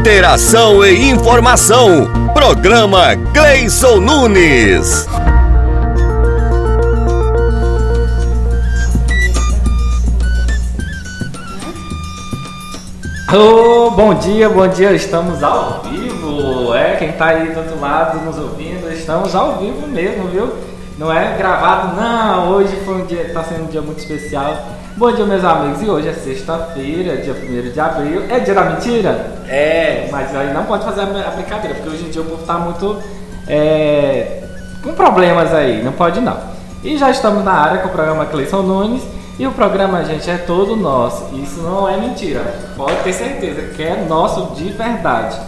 Interação e informação. Programa Gleison Nunes. Oh, bom dia, bom dia, estamos ao vivo. É, quem tá aí do outro lado nos ouvindo, estamos ao vivo mesmo, viu? Não é gravado, não. Hoje foi um dia, tá sendo um dia muito especial. Bom dia, meus amigos. E hoje é sexta-feira, dia 1 de abril. É dia da mentira? É, mas aí não pode fazer a brincadeira, porque hoje em dia o povo tá muito é, com problemas aí. Não pode não. E já estamos na área com o programa Cleison Nunes. E o programa, gente, é todo nosso. Isso não é mentira. Pode ter certeza que é nosso de verdade.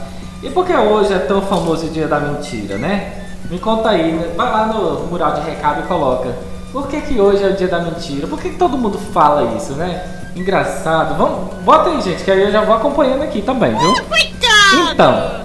E por que hoje é tão famoso o dia da mentira, né? Me conta aí, né? vai lá no mural de recado e coloca. Por que, que hoje é o dia da mentira? Por que, que todo mundo fala isso, né? Engraçado. Vamos, bota aí, gente, que aí eu já vou acompanhando aqui também, viu? Então,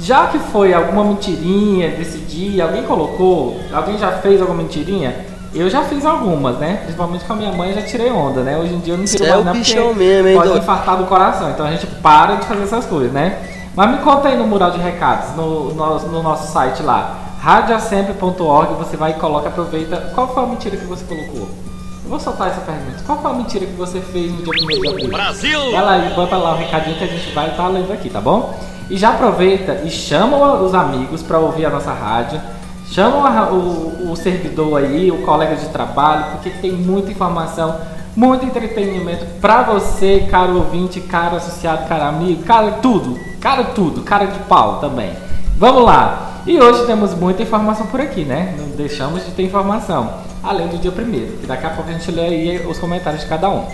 já que foi alguma mentirinha desse dia, alguém colocou, alguém já fez alguma mentirinha? Eu já fiz algumas, né? Principalmente com a minha mãe, já tirei onda, né? Hoje em dia eu não tiro é mais não, porque mesmo, hein, pode doido? infartar do coração. Então a gente para de fazer essas coisas, né? Mas me conta aí no mural de recados, no, no, no nosso site lá, radioassempre.org, você vai e coloca, aproveita. Qual foi a mentira que você colocou? Vou soltar essa pergunta. Qual foi a mentira que você fez no dia 1 de abril? Brasil! Vai lá bota lá o recadinho que a gente vai estar lendo aqui, tá bom? E já aproveita e chama os amigos para ouvir a nossa rádio. Chama o, o servidor aí, o colega de trabalho, porque tem muita informação, muito entretenimento para você, caro ouvinte, caro associado, caro amigo, cara tudo, cara tudo, cara de pau também. Vamos lá! E hoje temos muita informação por aqui, né? Não deixamos de ter informação, além do dia primeiro, que daqui a pouco a gente lê aí os comentários de cada um.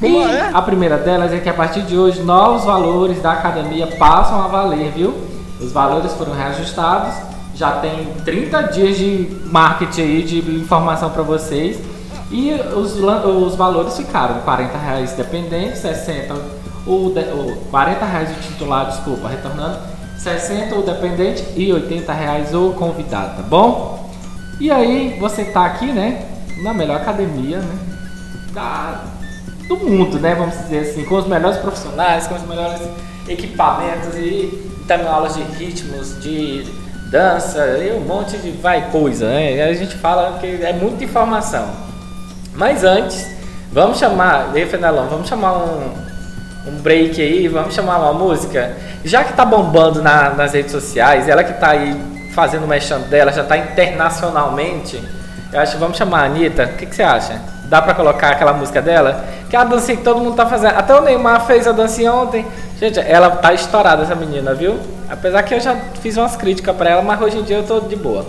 E Como é? a primeira delas é que a partir de hoje novos valores da academia passam a valer, viu? Os valores foram reajustados, já tem 30 dias de marketing aí, de informação para vocês. E os, os valores ficaram 40 reais dependente, 60 o, de, o 40 reais o titular, desculpa, retornando, 60 o dependente e 80 reais o convidado, tá bom? E aí você tá aqui, né? Na melhor academia, né? Da, do mundo, né? Vamos dizer assim, com os melhores profissionais, com os melhores equipamentos e também aulas de ritmos, de dança e um monte de vai coisa, né? E a gente fala que é muita informação. Mas antes, vamos chamar, ei Fenelão, vamos chamar um, um break aí, vamos chamar uma música. Já que tá bombando na- nas redes sociais, ela que tá aí fazendo o mexão dela, já tá internacionalmente, eu acho que vamos chamar a Anitta. O que, que você acha? Dá pra colocar aquela música dela? Que é a dancinha que todo mundo tá fazendo. Até o Neymar fez a dancinha ontem. Gente, ela tá estourada essa menina, viu? Apesar que eu já fiz umas críticas pra ela, mas hoje em dia eu tô de boa.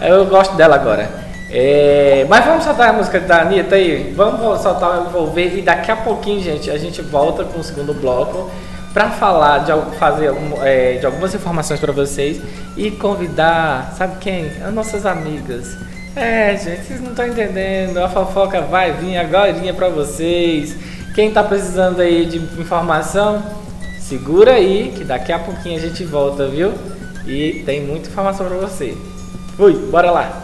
Eu gosto dela agora. É, mas vamos soltar a música da Anitta aí? Vamos soltar o envolver e daqui a pouquinho, gente, a gente volta com o segundo bloco para falar de fazer é, de algumas informações para vocês e convidar, sabe quem? As nossas amigas. É, gente, vocês não estão entendendo. A fofoca vai vir agora para vocês. Quem tá precisando aí de informação, segura aí que daqui a pouquinho a gente volta, viu? E tem muita informação para você. Fui, bora lá.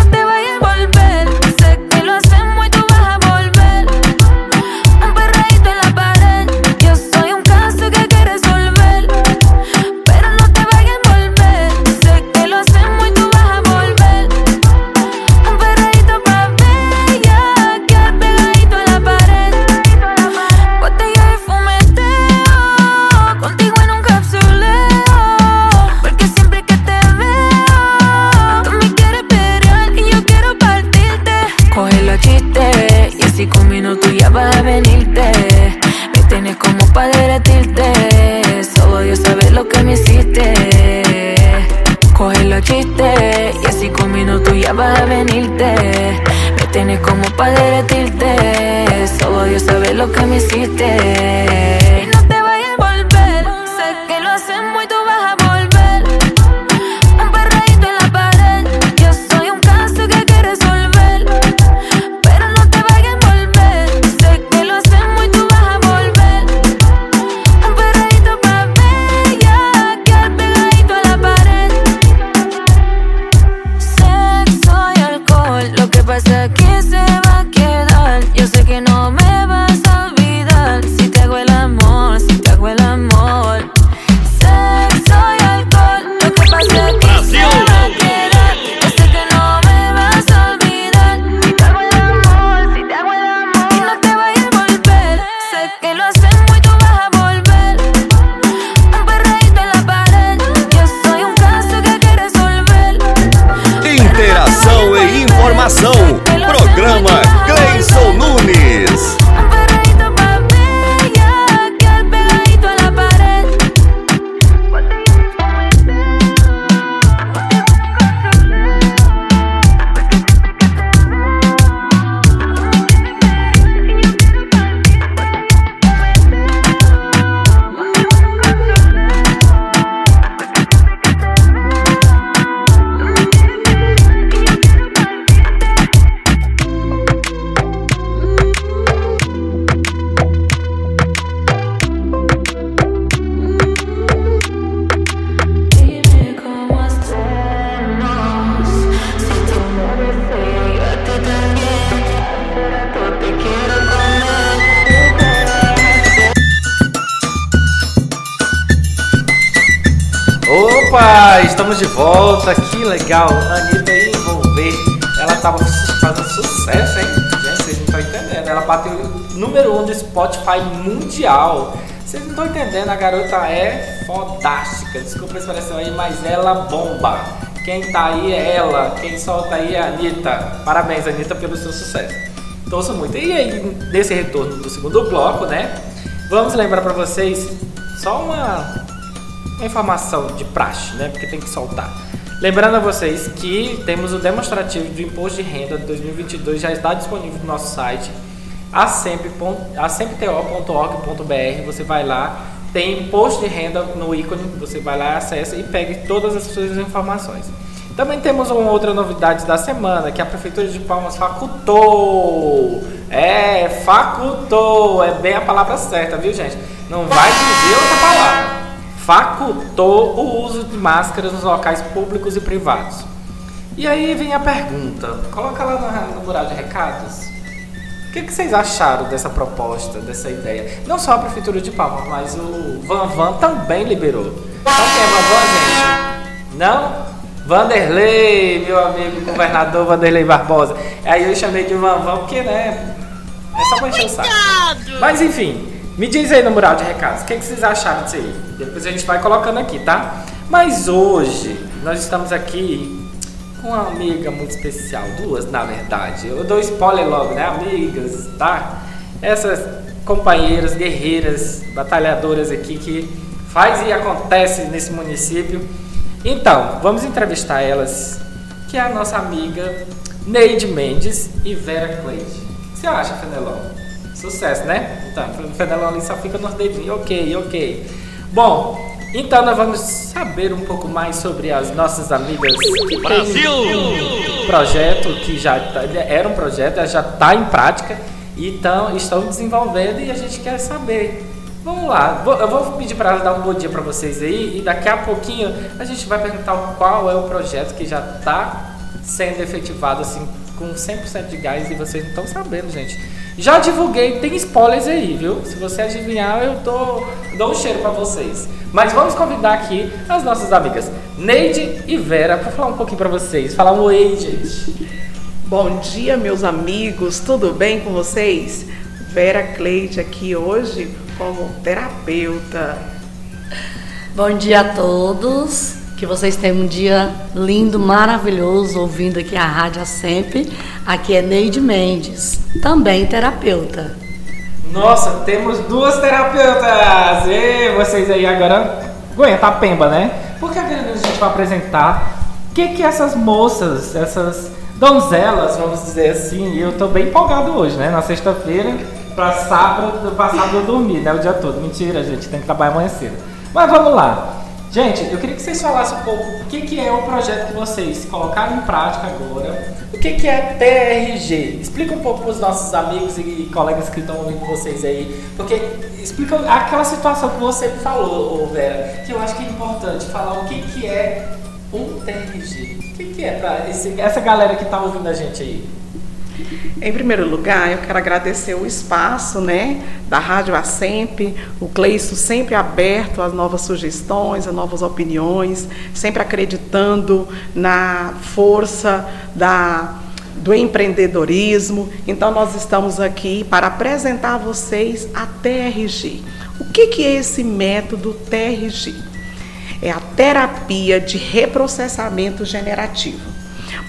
Y con minutos ya vas a venirte. Me tienes como para derretirte. Solo Dios sabe lo que me hiciste. Coge los chistes y así con minutos ya vas a venirte. Me tienes como para derretirte. Solo Dios sabe lo que me hiciste. Estamos de volta, que legal. A Anitta envolver. Ela tava fazendo sucesso, hein? Gente, vocês não estão entendendo. Ela bateu número 1 um do Spotify mundial. Vocês não estão entendendo, a garota é fodástica. Desculpa a expressão aí, mas ela bomba. Quem tá aí é ela, quem solta aí é a Anitta. Parabéns, Anitta, pelo seu sucesso. Torço muito. E aí, nesse retorno do segundo bloco, né? Vamos lembrar para vocês só uma uma informação de praxe, né? Porque tem que soltar. Lembrando a vocês que temos o demonstrativo do Imposto de Renda de 2022 já está disponível no nosso site acempto.org.br. Você vai lá, tem imposto de renda no ícone, você vai lá, acessa e pegue todas as suas informações. Também temos uma outra novidade da semana, que a Prefeitura de Palmas facultou. É, facultou, é bem a palavra certa, viu gente? Não vai dizer outra palavra facultou o uso de máscaras nos locais públicos e privados. E aí vem a pergunta, coloca lá no, no mural de recados. O que, que, vocês acharam dessa proposta, dessa ideia? Não só a Prefeitura de Palmas, mas o Van Van também liberou. Sabe quem é Van Van, gente? Não? Vanderlei, meu amigo governador Vanderlei Barbosa. Aí eu chamei de Van Van porque, né? É só pra encher o saco. Mas enfim, me diz aí no mural de recados, o que, que, vocês acharam disso aí? Depois a gente vai colocando aqui, tá? Mas hoje nós estamos aqui com uma amiga muito especial, duas na verdade. Eu dou spoiler logo, né? Amigas, tá? Essas companheiras, guerreiras, batalhadoras aqui que faz e acontece nesse município. Então, vamos entrevistar elas, que é a nossa amiga Neide Mendes e Vera Cleide. O que você acha, Fenelon? Sucesso, né? Então, o Fenelon ali só fica nos dedinhos. Ok, ok. Bom, então nós vamos saber um pouco mais sobre as nossas amigas que Brasil! um projeto que já tá, era um projeto, já está em prática então, estão desenvolvendo e a gente quer saber. Vamos lá, eu vou pedir para elas dar um bom dia para vocês aí e daqui a pouquinho a gente vai perguntar qual é o projeto que já está sendo efetivado assim com 100% de gás e vocês não estão sabendo, gente. Já divulguei, tem spoilers aí, viu? Se você adivinhar, eu tô, dou um cheiro para vocês. Mas vamos convidar aqui as nossas amigas Neide e Vera para falar um pouquinho para vocês. Falar um oi, gente. Bom dia, meus amigos. Tudo bem com vocês? Vera Cleide aqui hoje como terapeuta. Bom dia a todos. Que vocês tenham um dia lindo, maravilhoso, ouvindo aqui a Rádio Sempre. Aqui é Neide Mendes, também terapeuta. Nossa, temos duas terapeutas! E vocês aí agora aguenta a pemba, né? Porque a gente vai apresentar o que, que essas moças, essas donzelas, vamos dizer assim, eu tô bem empolgado hoje, né? Na sexta-feira, pra sábado, pra sábado eu dormir, né? O dia todo. Mentira, gente, tem que trabalhar amanhã cedo. Mas vamos lá. Gente, eu queria que vocês falassem um pouco o que, que é o projeto que vocês colocaram em prática agora. O que, que é TRG? Explica um pouco para os nossos amigos e colegas que estão ouvindo vocês aí. Porque explica aquela situação que você falou, Vera, que eu acho que é importante falar o que, que é um TRG. O que, que é para essa galera que está ouvindo a gente aí? Em primeiro lugar, eu quero agradecer o espaço né, da Rádio Assemp, o Cleisto sempre aberto às novas sugestões, a novas opiniões, sempre acreditando na força da, do empreendedorismo. Então, nós estamos aqui para apresentar a vocês a TRG. O que, que é esse método TRG? É a terapia de reprocessamento generativo.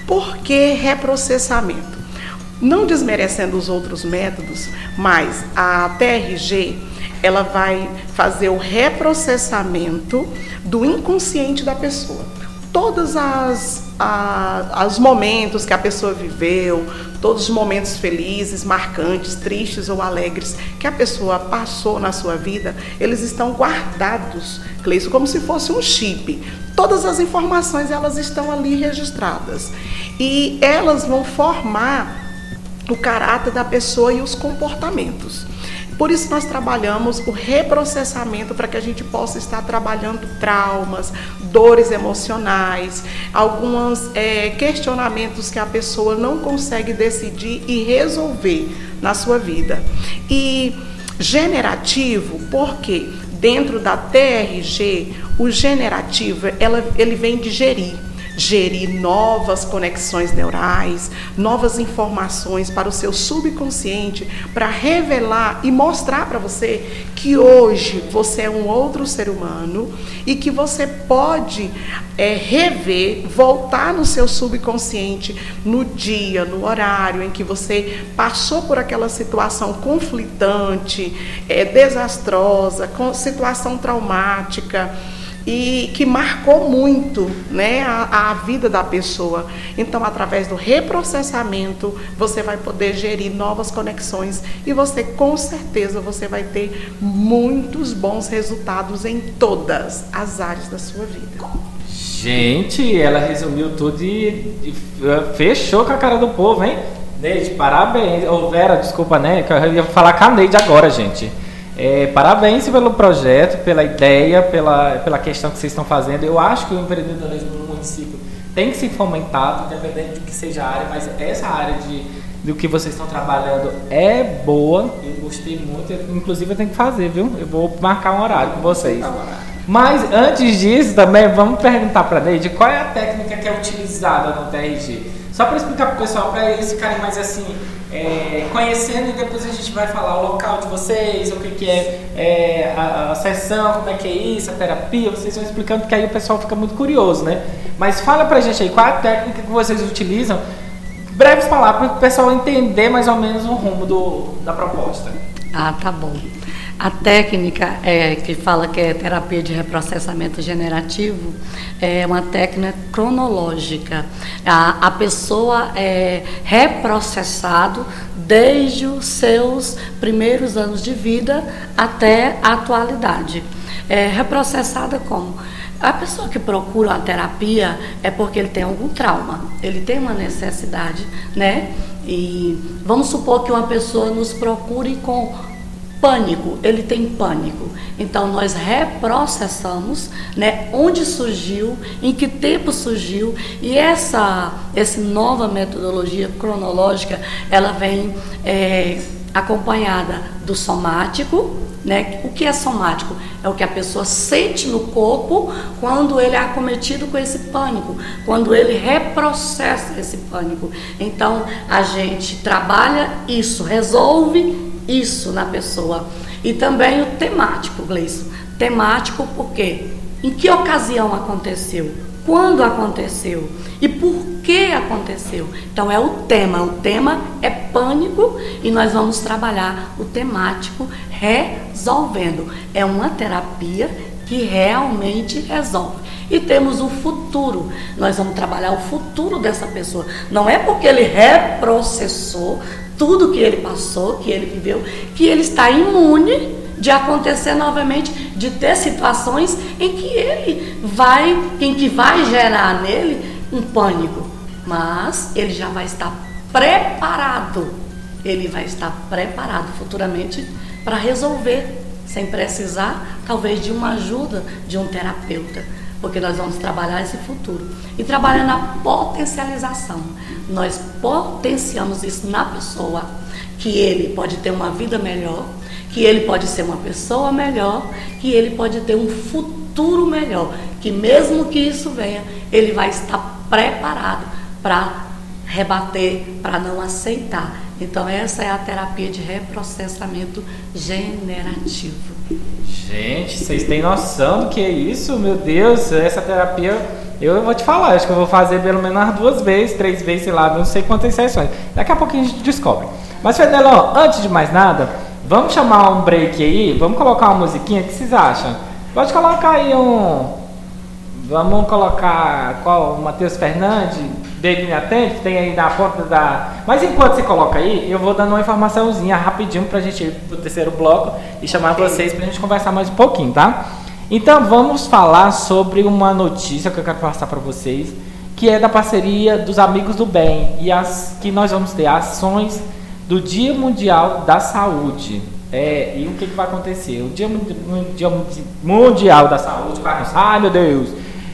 Por que reprocessamento? Não desmerecendo os outros métodos, mas a TRG ela vai fazer o reprocessamento do inconsciente da pessoa. Todos as, a, os momentos que a pessoa viveu, todos os momentos felizes, marcantes, tristes ou alegres que a pessoa passou na sua vida, eles estão guardados, Cleiton, como se fosse um chip. Todas as informações elas estão ali registradas e elas vão formar o caráter da pessoa e os comportamentos. Por isso nós trabalhamos o reprocessamento para que a gente possa estar trabalhando traumas, dores emocionais, alguns é, questionamentos que a pessoa não consegue decidir e resolver na sua vida. E generativo, porque dentro da TRG, o generativo ela, ele vem de gerir gerir novas conexões neurais, novas informações para o seu subconsciente, para revelar e mostrar para você que hoje você é um outro ser humano e que você pode é, rever, voltar no seu subconsciente no dia, no horário em que você passou por aquela situação conflitante, é, desastrosa, com situação traumática e que marcou muito né, a, a, vida da pessoa. Então, através do reprocessamento, você vai poder gerir novas conexões e você, com certeza, você vai ter muitos bons resultados em todas as áreas da sua vida. Gente, ela resumiu tudo e, e fechou com a cara do povo, hein? Neide, parabéns. Ô, Vera, desculpa, né? Eu ia falar com a Neide agora, gente. É, parabéns pelo projeto, pela ideia, pela, pela questão que vocês estão fazendo. Eu acho que o empreendedorismo no município tem que ser fomentado, independente de que seja a área, mas essa área de, do que vocês estão trabalhando é boa. Eu gostei muito, inclusive eu tenho que fazer, viu? Eu vou marcar um horário com vocês. Mas antes disso, também vamos perguntar para a Neide qual é a técnica que é utilizada no TRG. Só para explicar para o pessoal, para eles ficarem mais assim, é, conhecendo e depois a gente vai falar o local de vocês, o que, que é, é a, a, sessão, como é que é isso, a terapia, vocês vão explicando que aí o pessoal fica muito curioso, né? Mas fala pra gente aí, qual é a técnica que vocês utilizam? Breves palavras para o pessoal entender mais ou menos o rumo do, da proposta. Ah, tá bom. A técnica é, que fala que é terapia de reprocessamento generativo é uma técnica cronológica. A, a pessoa é reprocessado desde os seus primeiros anos de vida até a atualidade. É reprocessada como? A pessoa que procura a terapia é porque ele tem algum trauma, ele tem uma necessidade, né? E vamos supor que uma pessoa nos procure com pânico, ele tem pânico. Então nós reprocessamos, né, onde surgiu, em que tempo surgiu e essa essa nova metodologia cronológica, ela vem é, acompanhada do somático, né? O que é somático? É o que a pessoa sente no corpo quando ele é acometido com esse pânico, quando ele reprocessa esse pânico. Então, a gente trabalha isso, resolve isso na pessoa. E também o temático, Gleison. Temático porque em que ocasião aconteceu? Quando aconteceu? E por que aconteceu? Então é o tema. O tema é pânico e nós vamos trabalhar o temático resolvendo. É uma terapia que realmente resolve. E temos o futuro. Nós vamos trabalhar o futuro dessa pessoa. Não é porque ele reprocessou tudo que ele passou, que ele viveu, que ele está imune de acontecer novamente, de ter situações em que ele vai, em que vai gerar nele um pânico. Mas ele já vai estar preparado. Ele vai estar preparado futuramente para resolver, sem precisar, talvez, de uma ajuda de um terapeuta porque nós vamos trabalhar esse futuro. E trabalhar na potencialização. Nós potenciamos isso na pessoa, que ele pode ter uma vida melhor, que ele pode ser uma pessoa melhor, que ele pode ter um futuro melhor, que mesmo que isso venha, ele vai estar preparado para rebater, para não aceitar. Então essa é a terapia de reprocessamento generativo. Gente, vocês têm noção do que é isso? Meu Deus, essa terapia, eu vou te falar, acho que eu vou fazer pelo menos duas vezes, três vezes, sei lá, não sei quantas sessões. Daqui a pouco a gente descobre. Mas, Fedelão, antes de mais nada, vamos chamar um break aí, vamos colocar uma musiquinha, o que vocês acham? Pode colocar aí um. Vamos colocar qual? Matheus Fernandes, Baby Me Atende, tem aí na ponta da. Mas enquanto você coloca aí, eu vou dando uma informaçãozinha rapidinho pra gente ir pro terceiro bloco e chamar vocês pra gente conversar mais um pouquinho, tá? Então vamos falar sobre uma notícia que eu quero passar para vocês, que é da parceria dos Amigos do Bem e as que nós vamos ter ações do Dia Mundial da Saúde. É, e o que, que vai acontecer? O Dia, Dia Mundial da Saúde, ai meu Deus,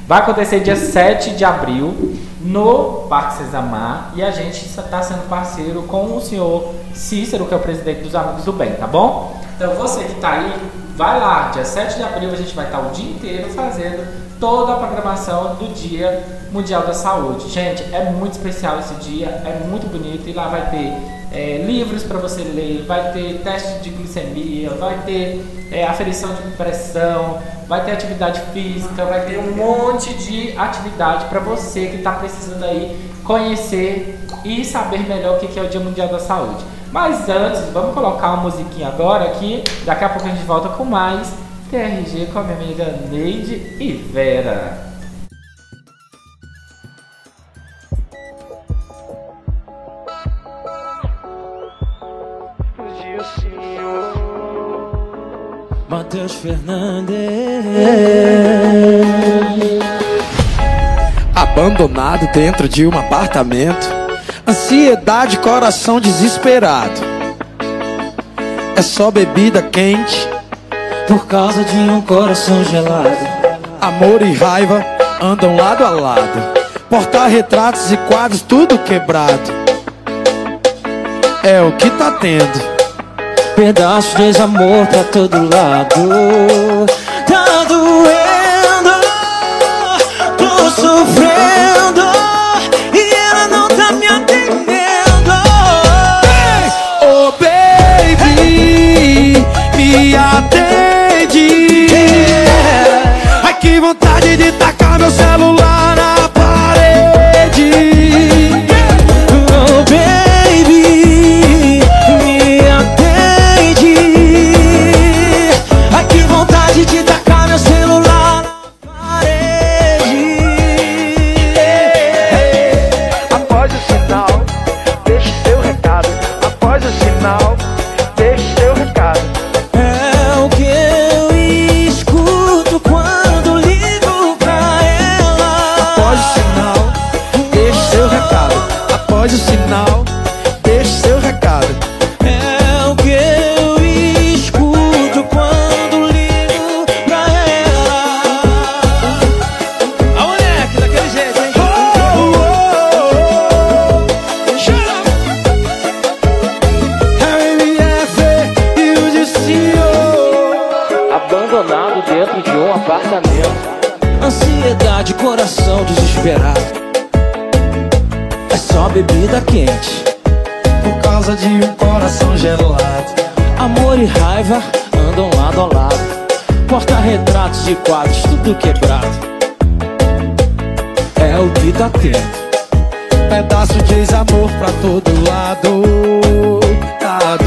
vai acontecer dia 7 de abril no Parque Sesamar e a gente está sendo parceiro com o senhor Cícero, que é o presidente dos Amigos do Bem, tá bom? Então você que está aí, vai lá, dia 7 de abril a gente vai estar o dia inteiro fazendo toda a programação do Dia Mundial da Saúde. Gente, é muito especial esse dia, é muito bonito e lá vai ter é, livros para você ler, vai ter teste de glicemia, vai ter é, aferição de pressão, vai ter atividade física, vai ter um monte de atividade para você que está precisando aí conhecer e saber melhor o que é o Dia Mundial da Saúde. Mas antes, vamos colocar uma musiquinha agora aqui, daqui a pouco a gente volta com mais TRG com a minha amiga Neide e Vera. Matheus Fernandes. Abandonado dentro de um apartamento, ansiedade, coração desesperado. É só bebida quente por causa de um coração gelado. Amor e raiva andam lado a lado. Porta-retratos e quadros, tudo quebrado. É o que tá tendo pedaço de desamor pra todo lado. Tá doendo, tô sofrendo E ela não tá me atendendo. Oh baby, me atende. Ai que vontade de tacar meu celular É só bebida quente. Por causa de um coração gelado. Amor e raiva andam lado a lado. Porta-retratos de quadros, tudo quebrado. É o que tá tendo. Pedaço de desamor pra todo lado. Tá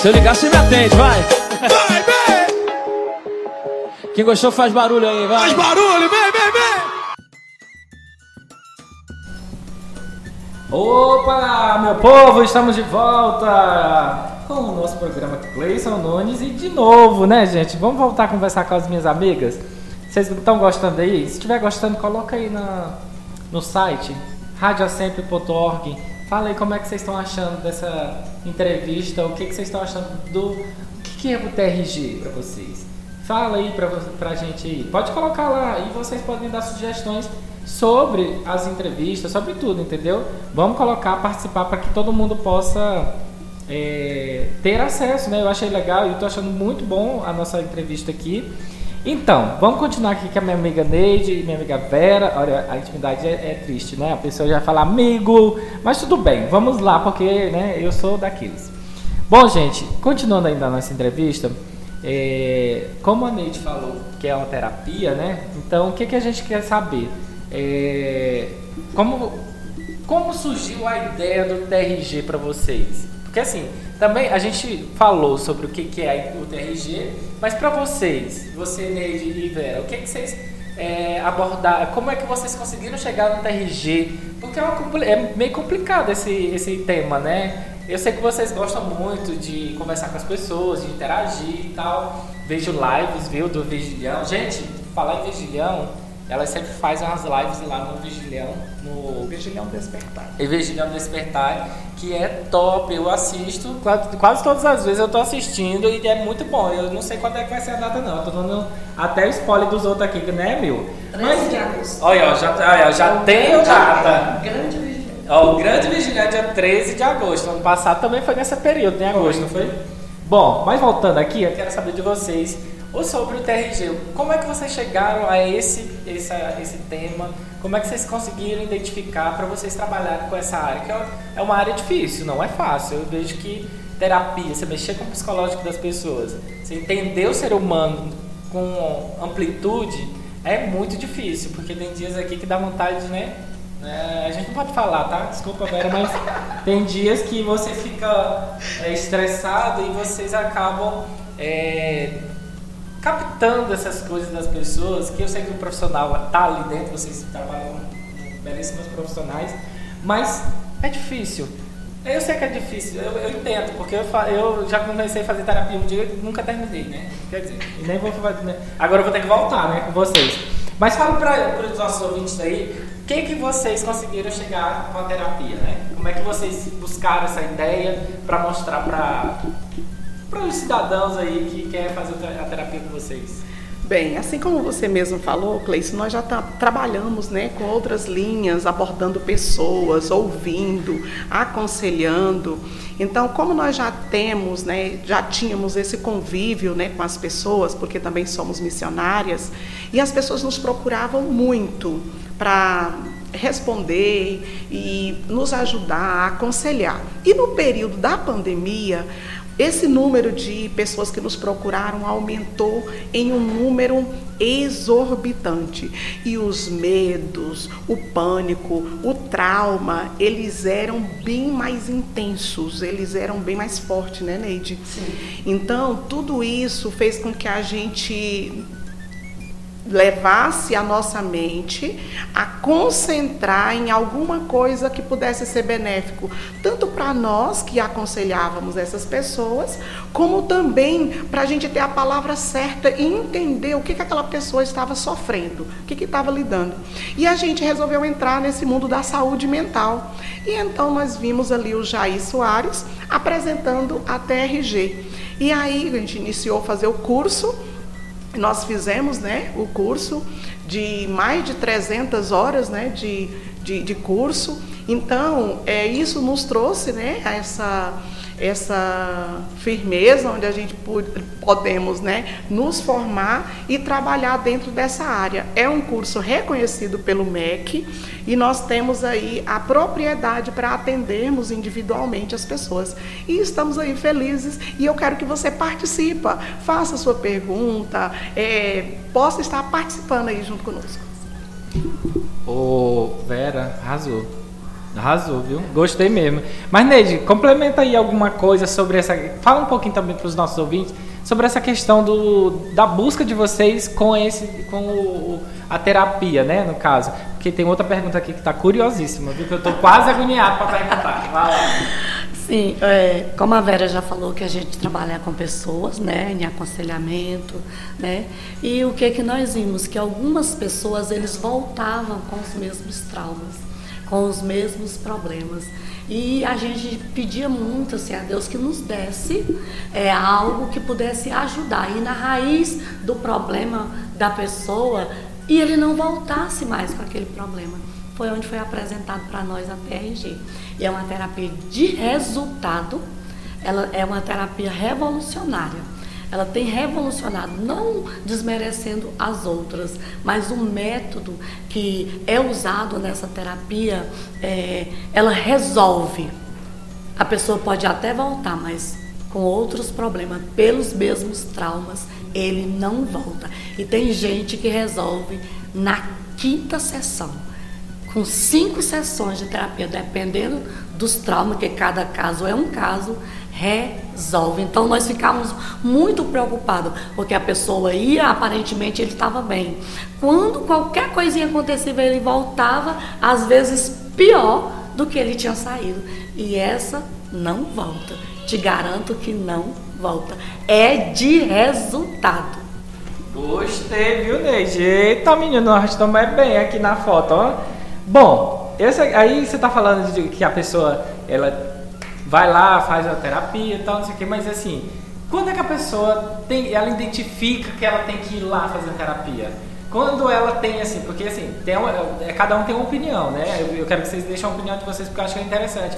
Se eu ligar, você me atende, vai. Vai, vem. Quem gostou faz barulho aí, vai. Faz barulho, vem, vem, vem. Opa, meu povo, estamos de volta com o nosso programa Cleison Nunes e de novo, né, gente? Vamos voltar a conversar com as minhas amigas. Vocês estão gostando aí? Se estiver gostando, coloca aí na, no site radiosempre.org. Fala aí como é que vocês estão achando dessa entrevista, o que, que vocês estão achando do. O que, que é o TRG para vocês? Fala aí pra, pra gente aí. Pode colocar lá e vocês podem dar sugestões sobre as entrevistas, sobre tudo, entendeu? Vamos colocar, participar para que todo mundo possa é, ter acesso, né? Eu achei legal e estou achando muito bom a nossa entrevista aqui. Então, vamos continuar aqui com a minha amiga Neide e minha amiga Vera. Olha, a intimidade é, é, triste, né? A pessoa já fala amigo, mas tudo bem, vamos lá, porque né, eu sou daqueles. Bom, gente, continuando ainda a nossa entrevista, é, como a Neide falou que é uma terapia, né? Então, o que, que a gente quer saber? É, como, como surgiu a ideia do TRG para vocês? Porque assim, também a gente falou sobre o que, que é o TRG, mas para vocês, você, Neide e Vera, o que, que vocês é, abordaram? Como é que vocês conseguiram chegar no TRG? Porque é, uma, é meio complicado esse, esse tema, né? Eu sei que vocês gostam muito de conversar com as pessoas, de interagir e tal. Vejo lives, viu, do Vigilhão. Gente, falar em Vigilhão, ela sempre faz umas lives lá no Vigilhão, no Vigilhão Despertar. E Vigilhão Despertar, que é top, eu assisto, quase, quase, todas as vezes eu tô assistindo e é muito bom. Eu não sei quando é que vai ser a data não, eu tô dando até o spoiler dos outros aqui, que não é meu. 13 Mas, de agosto. Olha, já, olha, já tenho data. Grande Vigilhão. Ó, o Grande Vigilhão é dia 13 de agosto. Ano passado também foi nesse período, em agosto, não foi? Bom, mas voltando aqui, eu quero saber de vocês ou sobre o TRG. Como é que vocês chegaram a esse, esse, esse tema? Como é que vocês conseguiram identificar para vocês trabalharem com essa área? Que é uma área difícil, não é fácil. Eu vejo que terapia, você mexer com o psicológico das pessoas, você entender o ser humano com amplitude, é muito difícil, porque tem dias aqui que dá vontade, né? É, a gente não pode falar, tá? Desculpa, Vera, mas tem dias que você fica é, estressado e vocês acabam é, captando essas coisas das pessoas, que eu sei que o profissional está ali dentro, vocês trabalham belíssimos profissionais, mas é difícil. Eu sei que é difícil, eu, eu entendo, porque eu, eu, já comecei a fazer terapia um dia e nunca terminei, né? Quer dizer, nem vou fazer. Né? Agora eu vou ter que voltar, né, com vocês. Mas fala para os nossos ouvintes aí, o que, que vocês conseguiram chegar com a terapia, né? Como é que vocês buscaram essa ideia para mostrar para para os cidadãos aí que querem fazer a terapia com vocês? Bem, assim como você mesmo falou, Cleice, nós já tá, trabalhamos né, com outras linhas, abordando pessoas, ouvindo, aconselhando. Então, como nós já temos, né, já tínhamos esse convívio né, com as pessoas, porque também somos missionárias, e as pessoas nos procuravam muito para responder e nos ajudar, aconselhar. E no período da pandemia, esse número de pessoas que nos procuraram aumentou em um número exorbitante. E os medos, o pânico, o trauma, eles eram bem mais intensos, eles eram bem mais fortes, né, Neide? Sim. Então, tudo isso fez com que a gente levasse a nossa mente a concentrar em alguma coisa que pudesse ser benéfico, tanto para nós que aconselhávamos essas pessoas, como também para a gente ter a palavra certa e entender o que, que aquela pessoa estava sofrendo, o que estava lidando. E a gente resolveu entrar nesse mundo da saúde mental. E então nós vimos ali o Jair Soares apresentando a TRG. E aí a gente iniciou a fazer o curso nós fizemos né, o curso de mais de 300 horas né, de, de, de curso. Então, é, isso nos trouxe né, essa essa firmeza onde a gente podemos né, nos formar e trabalhar dentro dessa área. É um curso reconhecido pelo MEC e nós temos aí a propriedade para atendermos individualmente as pessoas. E estamos aí felizes e eu quero que você participe, faça sua pergunta, é, possa estar participando aí junto conosco. Ô Vera, arrasou. Arrasou, viu? Gostei mesmo. Mas, Neide, complementa aí alguma coisa sobre essa. Fala um pouquinho também para os nossos ouvintes sobre essa questão do, da busca de vocês com esse com o, a terapia, né, no caso. Porque tem outra pergunta aqui que está curiosíssima, viu? Que eu estou quase agoniado para perguntar. Vai lá. Sim, é, como a Vera já falou que a gente trabalha com pessoas, né, em aconselhamento, né, e o que que nós vimos que algumas pessoas eles voltavam com os mesmos traumas, com os mesmos problemas. E a gente pedia muito assim, a Deus que nos desse é, algo que pudesse ajudar. E na raiz do problema da pessoa, e ele não voltasse mais com aquele problema. Foi onde foi apresentado para nós a TRG. E é uma terapia de resultado, ela é uma terapia revolucionária ela tem revolucionado, não desmerecendo as outras, mas o método que é usado nessa terapia, é, ela resolve. A pessoa pode até voltar, mas com outros problemas, pelos mesmos traumas, ele não volta. E tem gente que resolve na quinta sessão, com cinco sessões de terapia, dependendo dos traumas, que cada caso é um caso, resolve. Então nós ficávamos muito preocupados, porque a pessoa ia, aparentemente ele estava bem. Quando qualquer coisinha acontecia, ele voltava, às vezes pior do que ele tinha saído. E essa não volta. Te garanto que não volta. É de resultado. Gostei, viu, Neide? Eita, menino, nós estamos bem aqui na foto, ó. Bom, esse, aí você está falando de que a pessoa, ela vai lá, faz a terapia e tal, não sei o quê, mas assim, quando é que a pessoa tem, ela identifica que ela tem que ir lá fazer terapia? Quando ela tem assim, porque assim, tem uma, é, cada um tem uma opinião, né? Eu, eu, quero que vocês deixem a opinião de vocês porque eu acho que é interessante.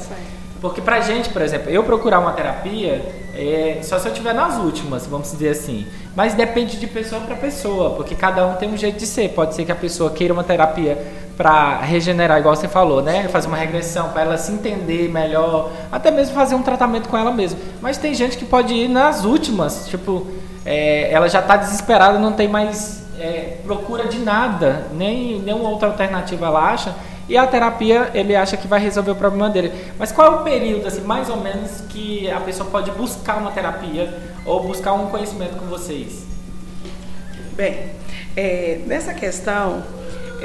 Porque pra gente, por exemplo, eu procurar uma terapia, é, só se eu tiver nas últimas, vamos dizer assim. Mas depende de pessoa para pessoa, porque cada um tem um jeito de ser. Pode ser que a pessoa queira uma terapia para regenerar, igual você falou, né? Fazer uma regressão para ela se entender melhor, até mesmo fazer um tratamento com ela mesma. Mas tem gente que pode ir nas últimas, tipo, é, ela já está desesperada, não tem mais é, procura de nada, nem nenhuma outra alternativa ela acha. E a terapia, ele acha que vai resolver o problema dele. Mas qual é o período, assim, mais ou menos, que a pessoa pode buscar uma terapia ou buscar um conhecimento com vocês? Bem, é, nessa questão,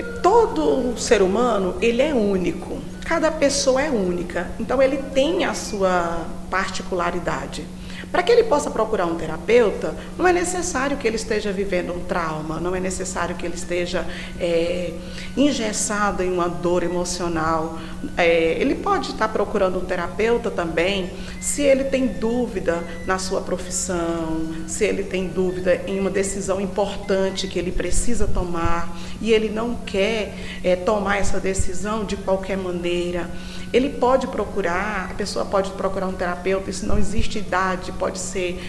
todo ser humano ele é único. Cada pessoa é única. Então ele tem a sua particularidade. Para que ele possa procurar um terapeuta, não é necessário que ele esteja vivendo um trauma, não é necessário que ele esteja é, engessado em uma dor emocional. É, ele pode estar procurando um terapeuta também se ele tem dúvida na sua profissão, se ele tem dúvida em uma decisão importante que ele precisa tomar e ele não quer é, tomar essa decisão de qualquer maneira. Ele pode procurar, a pessoa pode procurar um terapeuta, isso não existe idade, pode ser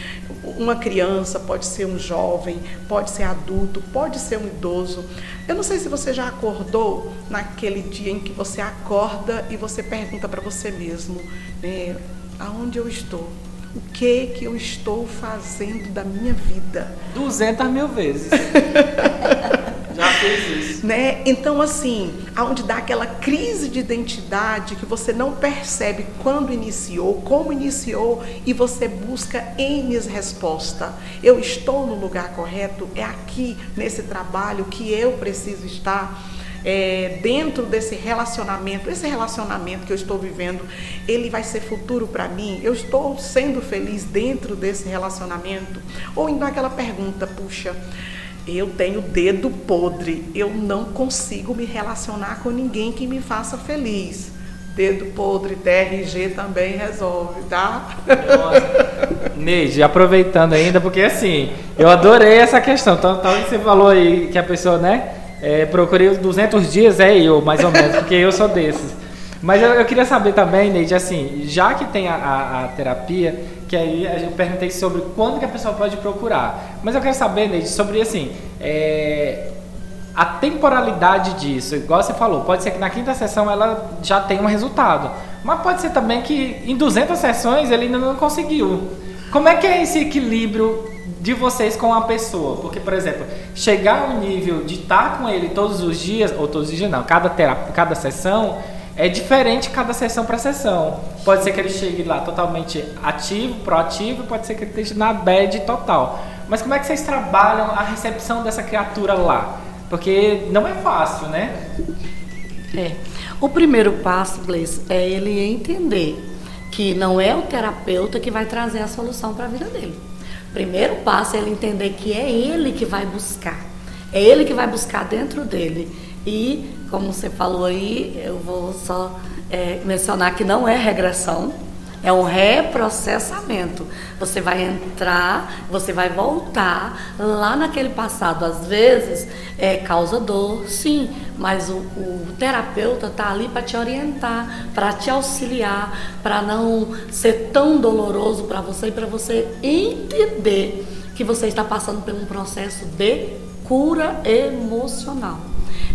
uma criança, pode ser um jovem, pode ser adulto, pode ser um idoso. Eu não sei se você já acordou naquele dia em que você acorda e você pergunta para você mesmo, né, aonde eu estou? O que que eu estou fazendo da minha vida? 200 mil vezes. Né? Então, assim, aonde dá aquela crise de identidade que você não percebe quando iniciou, como iniciou, e você busca N resposta. Eu estou no lugar correto? É aqui, nesse trabalho, que eu preciso estar? É, dentro desse relacionamento, esse relacionamento que eu estou vivendo, ele vai ser futuro para mim? Eu estou sendo feliz dentro desse relacionamento? Ou então aquela pergunta, puxa, eu tenho dedo podre, eu não consigo me relacionar com ninguém que me faça feliz. Dedo podre, TRG também resolve, tá? Neide, aproveitando ainda, porque assim, eu adorei essa questão. Então, então você falou aí que a pessoa, né, é, procurei os 200 dias, é eu, mais ou menos, porque eu sou desses. Mas eu, eu queria saber também, Neide, assim, já que tem a, a, a terapia, que aí eu perguntei sobre quando que a pessoa pode procurar. Mas eu quero saber, Neide, sobre assim, é, a temporalidade disso. Igual você falou, pode ser que na quinta sessão ela já tenha um resultado. Mas pode ser também que em 200 sessões ele ainda não conseguiu. Como é que é esse equilíbrio de vocês com a pessoa? Porque, por exemplo, chegar ao nível de estar com ele todos os dias, ou todos os dias não, cada, terapia, cada sessão é diferente cada sessão para sessão. Pode ser que ele chegue lá totalmente ativo, proativo, pode ser que ele esteja na bad total. Mas como é que vocês trabalham a recepção dessa criatura lá? Porque não é fácil, né? É. O primeiro passo, Gleice, é ele entender que não é o terapeuta que vai trazer a solução para a vida dele. O primeiro passo é ele entender que é ele que vai buscar. É ele que vai buscar dentro dele. E, como você falou aí, eu vou só é, mencionar que não é regressão, é um reprocessamento. Você vai entrar, você vai voltar lá naquele passado. Às vezes é, causa dor, sim, mas o, o terapeuta está ali para te orientar, para te auxiliar, para não ser tão doloroso para você e para você entender que você está passando por um processo de cura emocional.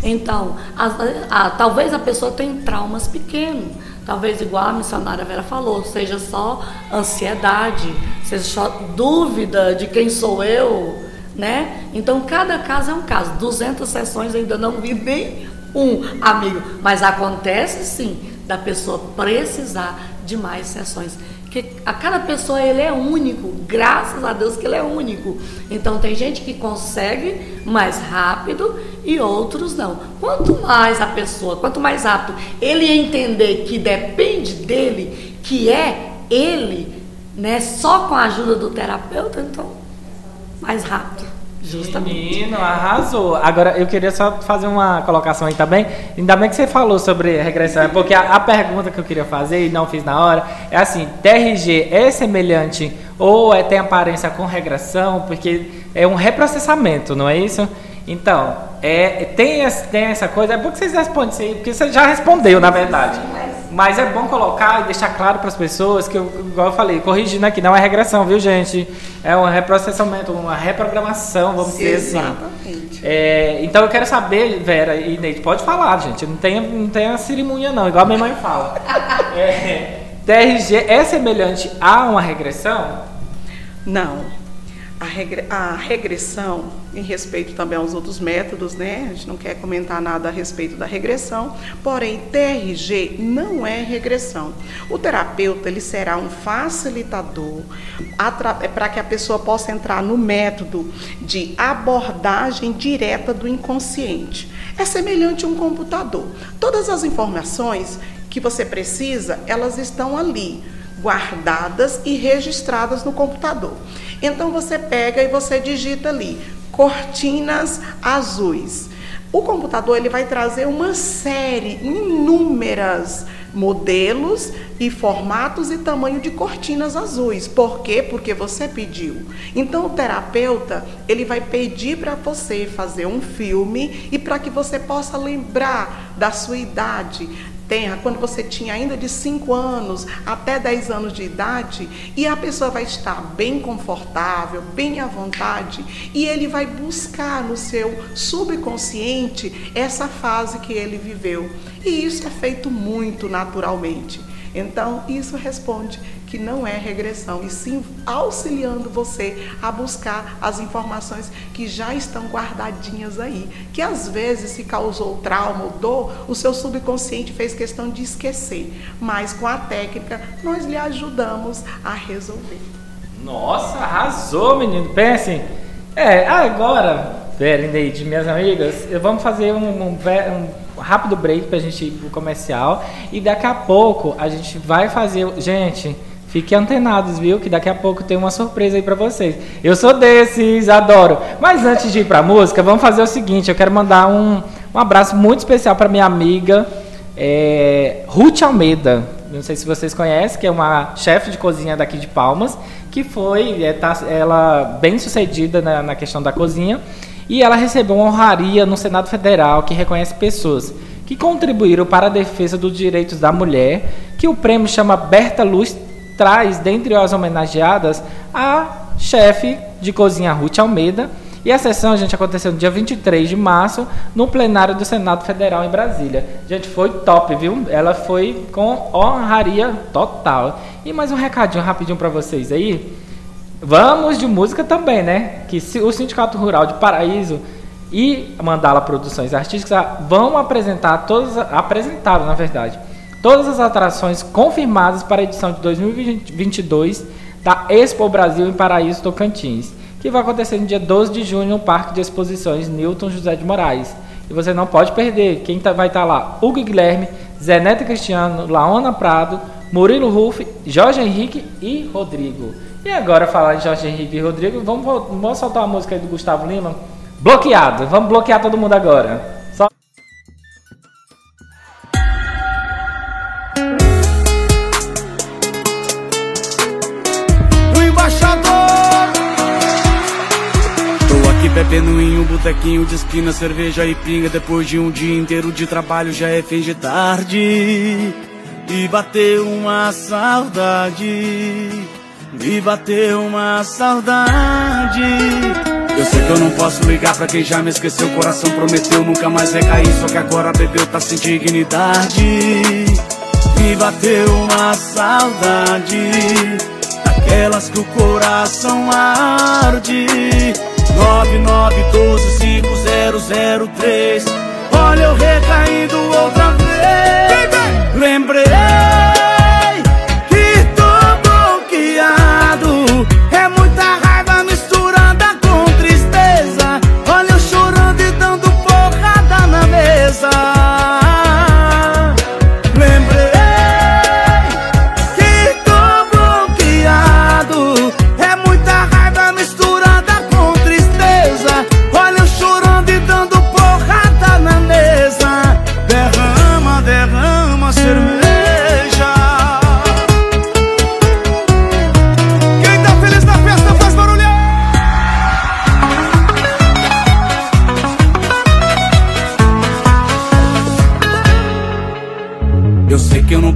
Então, a, a, talvez a pessoa tenha traumas pequenos Talvez, igual a missionária Vera falou, seja só ansiedade, seja só dúvida de quem sou eu, né? Então, cada caso é um caso. 200 sessões ainda não vi nem um amigo, mas acontece sim da pessoa precisar de mais sessões. Porque a cada pessoa ele é único, graças a Deus que ele é único. Então tem gente que consegue mais rápido e outros não. Quanto mais a pessoa, quanto mais rápido ele entender que depende dele, que é ele, né, só com a ajuda do terapeuta, então mais rápido. Justamente. Menino, arrasou. Agora, eu queria só fazer uma colocação aí também. Ainda bem que você falou sobre regressão, porque a, a, pergunta que eu queria fazer e não fiz na hora é assim: TRG é semelhante ou é, tem aparência com regressão? Porque é um reprocessamento, não é isso? Então, é, tem, tem essa coisa. É bom que vocês respondem isso aí, porque você já respondeu, na verdade. Mas é bom colocar e deixar claro para as pessoas que, eu, igual eu falei, corrigindo aqui, não é regressão, viu, gente? É um reprocessamento, uma reprogramação, vamos dizer assim. Exatamente. É, então eu quero saber, Vera e Neide, pode falar, gente. Não tem, não tem a cerimônia, não, igual a minha mãe fala. é, TRG é semelhante a uma regressão? Não a, regre, a regressão, em respeito também aos outros métodos, né? A gente não quer comentar nada a respeito da regressão, porém, TRG não é regressão. O terapeuta, ele será um facilitador é para que a pessoa possa entrar no método de abordagem direta do inconsciente. É semelhante a um computador. Todas as informações que você precisa, elas estão ali guardadas e registradas no computador. Então você pega e você digita ali cortinas azuis. O computador ele vai trazer uma série, inúmeras modelos e formatos e tamanho de cortinas azuis. Por quê? Porque você pediu. Então o terapeuta, ele vai pedir para você fazer um filme e para que você possa lembrar da sua idade, tenra, quando você tinha ainda de 5 anos até 10 anos de idade, e a pessoa vai estar bem confortável, bem à vontade, e ele vai buscar no seu subconsciente essa fase que ele viveu. E isso é feito muito naturalmente. Então, isso responde que não é regressão, e sim auxiliando você a buscar as informações que já estão guardadinhas aí, que às vezes se causou trauma ou dor, o seu subconsciente fez questão de esquecer, mas com a técnica nós lhe ajudamos a resolver. Nossa, arrasou, menino. Pensem. É, agora, velho, Neide, minhas amigas, vamos fazer um, um, um rápido break pra gente ir pro comercial. E daqui a pouco a gente vai fazer. Gente, Fiquem antenados, viu? Que daqui a pouco tem uma surpresa aí para vocês. Eu sou desses, adoro. Mas antes de ir para música, vamos fazer o seguinte: eu quero mandar um, um abraço muito especial para minha amiga é, Ruth Almeida. Não sei se vocês conhecem, que é uma chefe de cozinha daqui de Palmas, que foi é, tá, ela bem sucedida na, na questão da cozinha. E ela recebeu uma honraria no Senado Federal que reconhece pessoas que contribuíram para a defesa dos direitos da mulher, que o prêmio chama Berta Luz traz, dentre as homenageadas, a chefe de cozinha Ruth Almeida. E a sessão, gente, aconteceu no dia 23 de março, no plenário do Senado Federal em Brasília. Gente, foi top, viu? Ela foi com honraria total. E mais um recadinho rapidinho para vocês aí. Vamos de música também, né? Que o Sindicato Rural de Paraíso e Mandala Produções Artísticas vão apresentar todos apresentaram, na verdade, todas as atrações confirmadas para a edição de 2022 da Expo Brasil em Paraíso Tocantins, que vai acontecer no dia 12 de junho no Parque de Exposições Newton José de Moraes. E você não pode perder. Quem tá, vai estar tá lá? Hugo Guilherme, Zé Neto Cristiano, Laona Prado, Murilo Ruff, Jorge Henrique e Rodrigo. E agora falar de Jorge Henrique e Rodrigo, vamos, vamos soltar a música aí do Gustavo Lima? Bloqueado. Vamos bloquear todo mundo agora. Botequinho de esquina, cerveja e pinga. Depois de um dia inteiro de trabalho, já é fim de tarde. E bateu uma saudade. Me bateu uma saudade. Eu sei que eu não posso ligar pra quem já me esqueceu. O coração prometeu nunca mais recair. Só que agora bebeu, tá sem dignidade. Me bateu uma saudade. Daquelas que o coração arde. 99125003. Olha eu recaindo outra vez. Lembrei.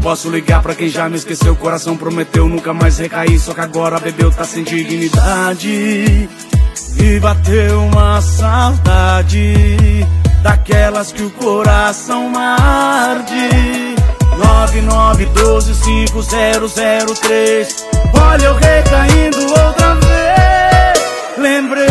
Posso ligar pra quem já me esqueceu. O coração prometeu nunca mais recair. Só que agora bebeu, tá sem dignidade. E bateu uma saudade daquelas que o coração arde. 99125003. Olha eu recaindo outra vez. Lembrei.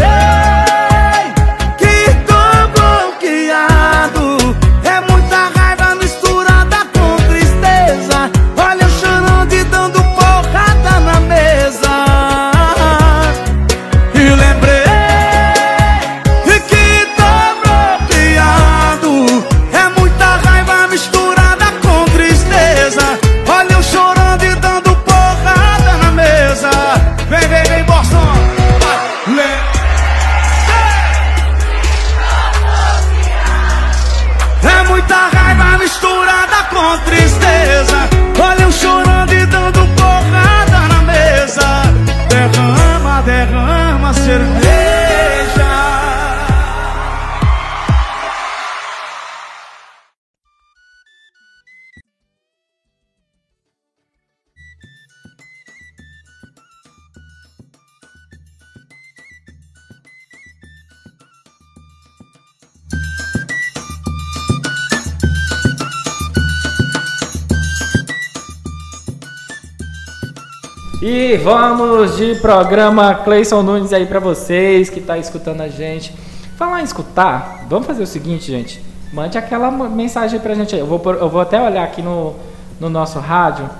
Vamos de programa Cleison Nunes aí para vocês que tá escutando a gente. Falar em escutar, vamos fazer o seguinte, gente. Mande aquela mensagem pra gente aí. Eu vou, eu vou até olhar aqui no, no nosso rádio.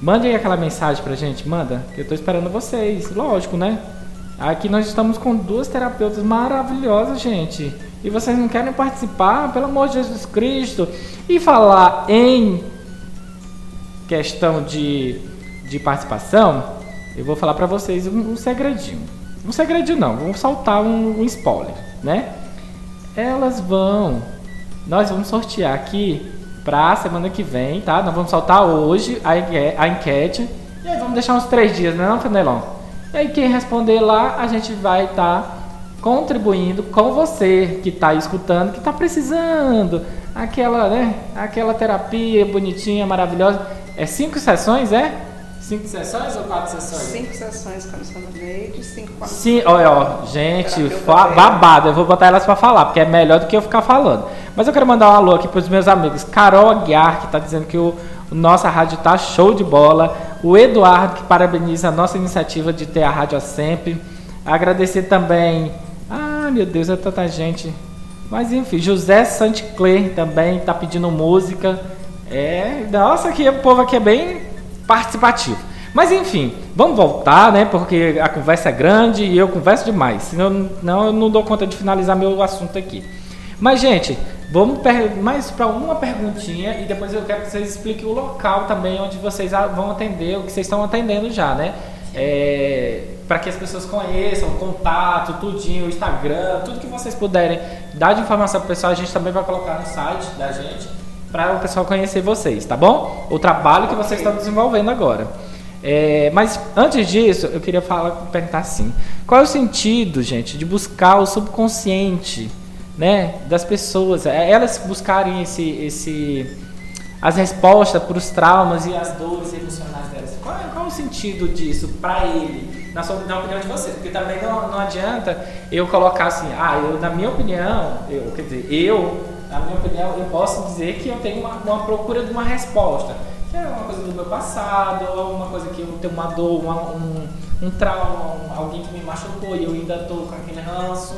Mande aí aquela mensagem pra gente, manda. Que eu tô esperando vocês. Lógico, né? Aqui nós estamos com duas terapeutas maravilhosas, gente. E vocês não querem participar? Pelo amor de Jesus Cristo. E falar em questão de de participação, eu vou falar para vocês um, um, segredinho. Um segredinho não, vamos soltar um, um spoiler, né? Elas vão, nós vamos sortear aqui para semana que vem, tá? Nós vamos soltar hoje a, a enquete e aí vamos deixar uns três dias, né, não, Fenelon? E aí quem responder lá, a gente vai estar tá contribuindo com você que está escutando, que está precisando aquela, né? Aquela terapia bonitinha, maravilhosa. É cinco sessões, é? Cinco sessões ou quatro sessões? Cinco sessões com a Neide, cinco quatro. Sim, olha, ó, gente, babado. Eu vou botar elas para falar, porque é melhor do que eu ficar falando. Mas eu quero mandar um alô aqui para os meus amigos. Carol Aguiar, que está dizendo que o, o nossa rádio tá show de bola. O Eduardo, que parabeniza a nossa iniciativa de ter a rádio sempre. Agradecer também. Ah, meu Deus, é tanta gente. Mas enfim, José Santecler também está pedindo música. É, nossa, aqui o povo aqui é bem participativo. Mas enfim, vamos voltar, né? Porque a conversa é grande e eu converso demais. Senão não, eu não dou conta de finalizar meu assunto aqui. Mas, gente, vamos mais para uma perguntinha e depois eu quero que vocês expliquem o local também onde vocês vão atender, o que vocês estão atendendo já, né? É, para que as pessoas conheçam contato, tudinho, Instagram, tudo que vocês puderem dar de informação para o pessoal, a gente também vai colocar no site da gente para o pessoal conhecer vocês, tá bom? O trabalho que vocês estão desenvolvendo agora. É, mas antes disso, eu queria falar, perguntar assim: qual é o sentido, gente, de buscar o subconsciente, né, das pessoas, é, elas buscarem esse, esse, as respostas para os traumas e as dores emocionais delas? Qual é, qual é o sentido disso para ele, na, sua, na opinião de vocês? Porque também não, não adianta eu colocar assim, ah, eu, na minha opinião, eu, quer dizer, eu, na minha opinião, eu posso dizer que eu tenho uma, uma procura de uma resposta que é uma coisa do meu passado, ou uma coisa que eu tenho uma dor, uma, um, um trauma, um, alguém que me machucou e eu ainda estou com aquele ranço.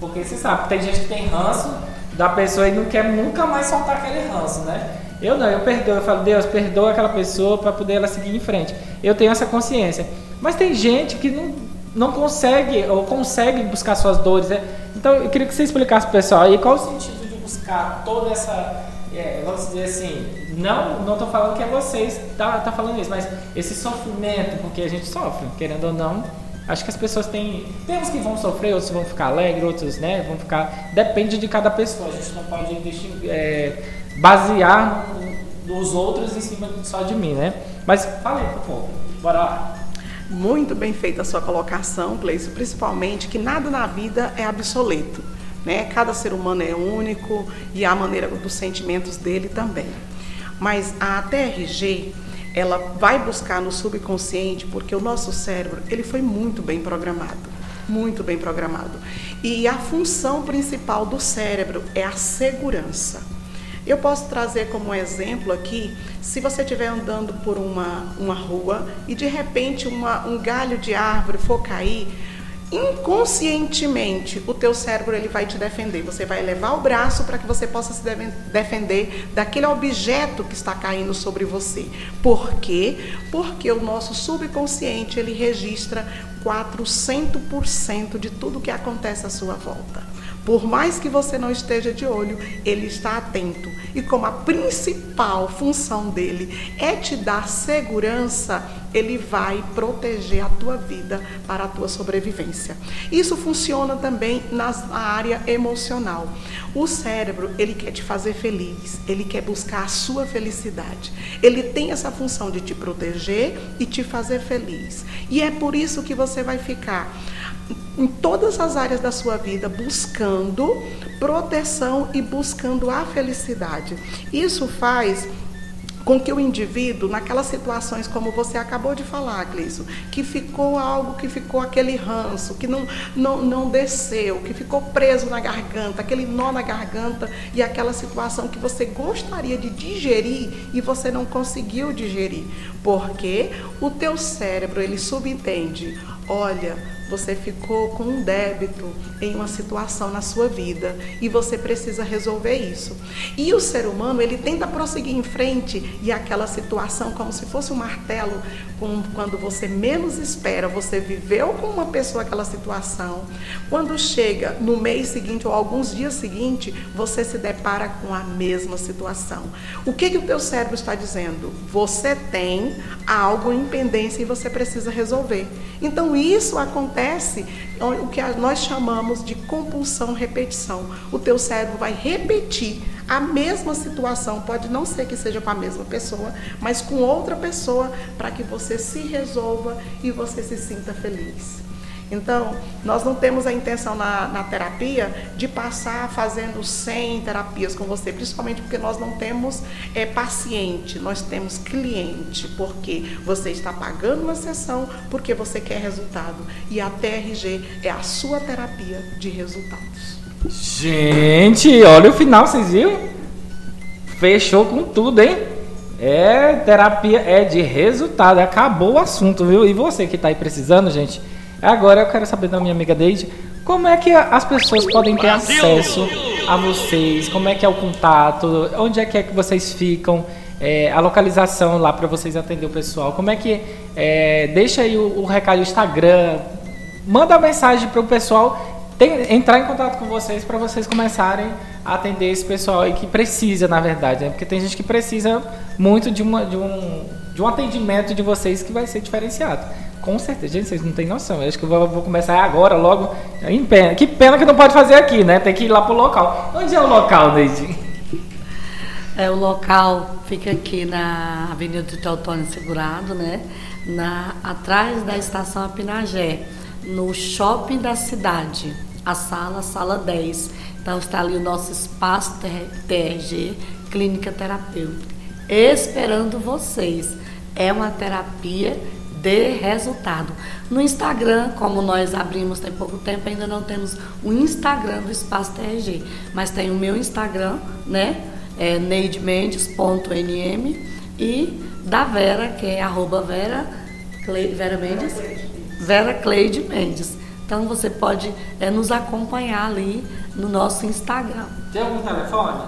Porque você sabe, tem gente que tem ranço da pessoa e não quer nunca mais soltar aquele ranço, né? Eu não, eu perdoo, eu falo, Deus, perdoa aquela pessoa para poder ela seguir em frente. Eu tenho essa consciência. Mas tem gente que não, não consegue ou consegue buscar suas dores. Né? Então eu queria que você explicasse pro pessoal aí qual o sentido buscar toda essa é, vamos dizer assim, não não estou falando que é vocês tá, tá falando isso, mas esse sofrimento, porque a gente sofre, querendo ou não, acho que as pessoas têm, tem uns que vão sofrer, outros vão ficar alegres, outros, né, vão ficar, depende de cada pessoa, a gente não pode deixar, é, basear nos outros em cima só de mim, né? Mas falei pro povo, bora lá. Muito bem feita a sua colocação, Cleice, principalmente que nada na vida é obsoleto. Né? Cada ser humano é único e a maneira dos sentimentos dele também. Mas a TRG, ela vai buscar no subconsciente porque o nosso cérebro, ele foi muito bem programado, muito bem programado. E a função principal do cérebro é a segurança. Eu posso trazer como exemplo aqui, se você estiver andando por uma, uma rua e de repente uma, um galho de árvore for cair, inconscientemente o teu cérebro ele vai te defender. Você vai levar o braço para que você possa se defender daquele objeto que está caindo sobre você. Por quê? Porque o nosso subconsciente ele registra 400% de tudo que acontece à sua volta. Por mais que você não esteja de olho, ele está atento. E como a principal função dele é te dar segurança, ele vai proteger a tua vida para a tua sobrevivência. Isso funciona também na área emocional. O cérebro, ele quer te fazer feliz, ele quer buscar a sua felicidade. Ele tem essa função de te proteger e te fazer feliz. E é por isso que você vai ficar em todas as áreas da sua vida buscando proteção e buscando a felicidade. Isso faz com que o indivíduo, naquelas situações como você acabou de falar, Cleiso, que ficou algo, que ficou aquele ranço, que não, não, não desceu, que ficou preso na garganta, aquele nó na garganta e aquela situação que você gostaria de digerir e você não conseguiu digerir, porque o teu cérebro ele subentende, olha, você ficou com um débito em uma situação na sua vida e você precisa resolver isso. E o ser humano, ele tenta prosseguir em frente e aquela situação como se fosse um martelo, quando você menos espera, você viveu com uma pessoa aquela situação. Quando chega no mês seguinte ou alguns dias seguintes, você se depara com a mesma situação. O que que o teu cérebro está dizendo? Você tem algo em pendência e você precisa resolver. Então isso acontece o que nós chamamos de compulsão repetição. O teu cérebro vai repetir a mesma situação, pode não ser que seja com a mesma pessoa, mas com outra pessoa, para que você se resolva e você se sinta feliz. Então, nós não temos a intenção na, na, terapia de passar fazendo 100 terapias com você, principalmente porque nós não temos é, paciente, nós temos cliente, porque você está pagando uma sessão porque você quer resultado. E a TRG é a sua terapia de resultados. Gente, olha o final, vocês viram? Fechou com tudo, hein? É, terapia é de resultado. Acabou o assunto, viu? E você que está aí precisando, gente Agora eu quero saber da minha amiga Deide, como é que as pessoas podem ter acesso a vocês? Como é que é o contato? Onde é que é que vocês ficam? é, a localização lá para vocês atender o pessoal? Como é que. É, deixa aí o, o recado do Instagram, manda mensagem para o pessoal tem, entrar em contato com vocês para vocês começarem a atender esse pessoal aí que precisa, na verdade, né? Porque tem gente que precisa muito de, uma, de, um, de um atendimento de vocês que vai ser diferenciado. Com certeza, gente, vocês não têm noção. Eu acho que eu vou, vou começar agora, logo, em pena. Que pena que não pode fazer aqui, né? Tem que ir lá pro local. Onde é o local, Neide? É, o local fica aqui na Avenida do Teotônio Segurado, né? Na, atrás da estação Apinagé, no shopping da cidade a sala, sala 10. Então está ali o nosso espaço TRG, Clínica Terapêutica, esperando vocês. É uma terapia de resultado. No Instagram, como nós abrimos tem pouco tempo, ainda não temos o Instagram do Espaço TRG, mas tem o meu Instagram, né? É neidemendes.nm e da Vera, que é arroba Vera, Cle, Vera Mendes, Vera Cleide Mendes. Então você pode é, nos acompanhar ali no nosso Instagram. Tem algum telefone?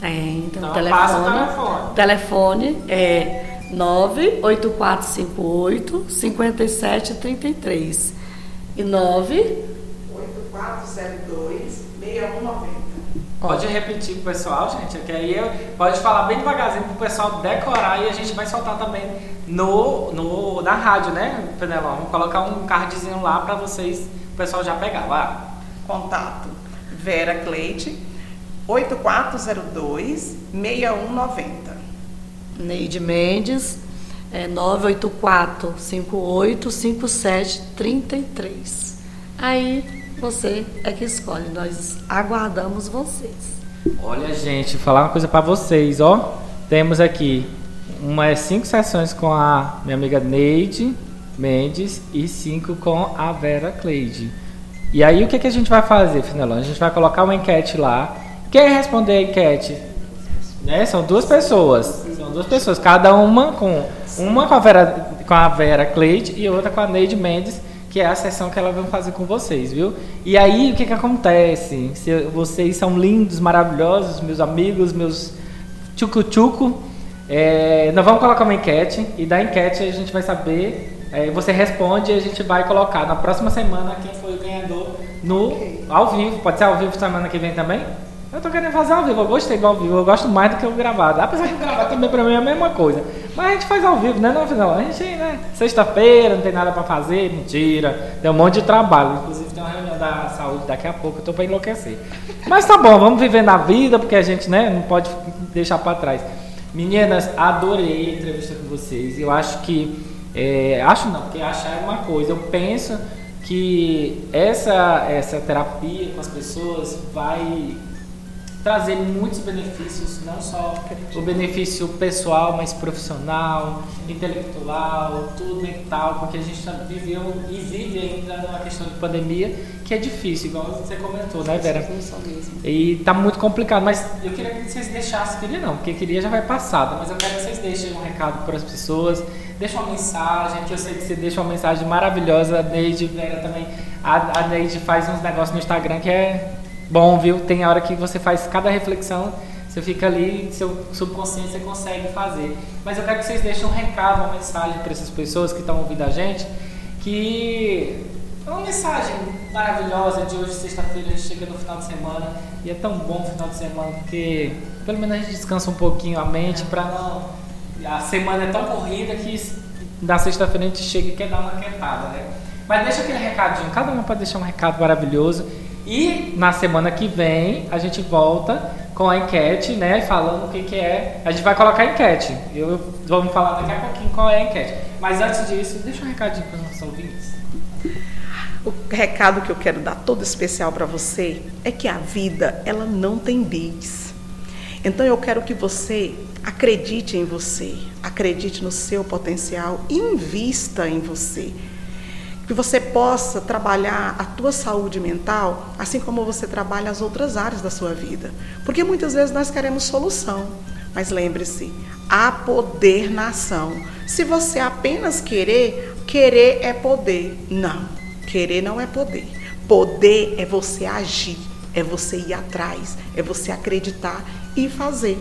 Tem, tem então, um telefone. Passa o telefone. telefone é 98458 5733 e 98402 6190. Pode repetir pro pessoal, gente, que aí eu, pode falar bem devagarzinho pro pessoal decorar e a gente vai soltar também no, no na rádio, né, Penelon? Vamos colocar um cardzinho lá para vocês o pessoal já pegava. lá. Contato Vera Cleide, 8402 6190. Neide Mendes, é 984 58 5733. Aí você é que escolhe, nós aguardamos vocês. Olha, gente, falar uma coisa para vocês, ó. Temos aqui umas cinco sessões com a minha amiga Neide, Mendes e 5 com a Vera Cleide. E aí o que, que a gente vai fazer, Finelão? A gente vai colocar uma enquete lá. Quem responder a enquete? Né? São duas pessoas. Duas pessoas, cada uma com uma com a Vera, com a Vera Cleide e outra com a Neide Mendes, que é a sessão que ela vai fazer com vocês, viu? E aí o que, que acontece? Se vocês são lindos, maravilhosos, meus amigos, meus tchucu-tchucu. É, nós vamos colocar uma enquete e da enquete a gente vai saber é, você responde e a gente vai colocar na próxima semana quem foi o ganhador no okay. ao vivo. Pode ser ao vivo semana que vem também? Eu tô querendo fazer ao vivo, eu gostei do ao vivo, eu gosto mais do que o gravado. Apesar que o gravado também pra mim é a mesma coisa. Mas a gente faz ao vivo, né? Não, afinal, a gente, né? Sexta-feira, não tem nada pra fazer, mentira. Tem um monte de trabalho. Inclusive tem uma reunião da saúde daqui a pouco, eu tô pra enlouquecer. Mas tá bom, vamos viver na vida, porque a gente, né, não pode deixar pra trás. Meninas, adorei a entrevista com vocês. Eu acho que é, acho não, porque achar é uma coisa. Eu penso que essa, essa terapia com as pessoas vai trazer muitos benefícios, não só o benefício pessoal, mas profissional, intelectual, tudo mental, porque a gente viveu e vive ainda numa questão de pandemia que é difícil, igual você comentou, né, Vera? E tá muito complicado, mas eu queria que vocês deixassem, queria não, porque queria já vai passado, mas eu quero que vocês deixem um recado para as pessoas, deixem uma mensagem, que eu sei que você deixa uma mensagem maravilhosa, a Neide, Vera também, a, a Neide faz uns negócios no Instagram que é bom, viu? Tem hora que você faz cada reflexão, você fica ali, seu subconsciente você consegue fazer. Mas eu quero que vocês deixem um recado, uma mensagem para essas pessoas que estão ouvindo a gente, que é uma mensagem maravilhosa de hoje, sexta-feira, a gente chega no final de semana e é tão bom o final de semana porque pelo menos a gente descansa um pouquinho a mente para não. A semana é tão corrida que na sexta-feira a gente chega e quer dar uma quietada, né? Mas deixa aquele recadinho, cada um pode deixar um recado maravilhoso e na semana que vem a gente volta com a enquete, né? Falando o que, que é. A gente vai colocar a enquete. Eu vamos falar daqui a pouquinho qual é a enquete. Mas antes disso, deixa um recadinho para os nossos ouvintes. O recado que eu quero dar todo especial para você é que a vida ela não tem bis. Então eu quero que você acredite em você, acredite no seu potencial, invista em você que você possa trabalhar a tua saúde mental, assim como você trabalha as outras áreas da sua vida. Porque muitas vezes nós queremos solução, mas lembre-se, há poder na ação. Se você apenas querer, querer é poder. Não, querer não é poder. Poder é você agir, é você ir atrás, é você acreditar e fazer.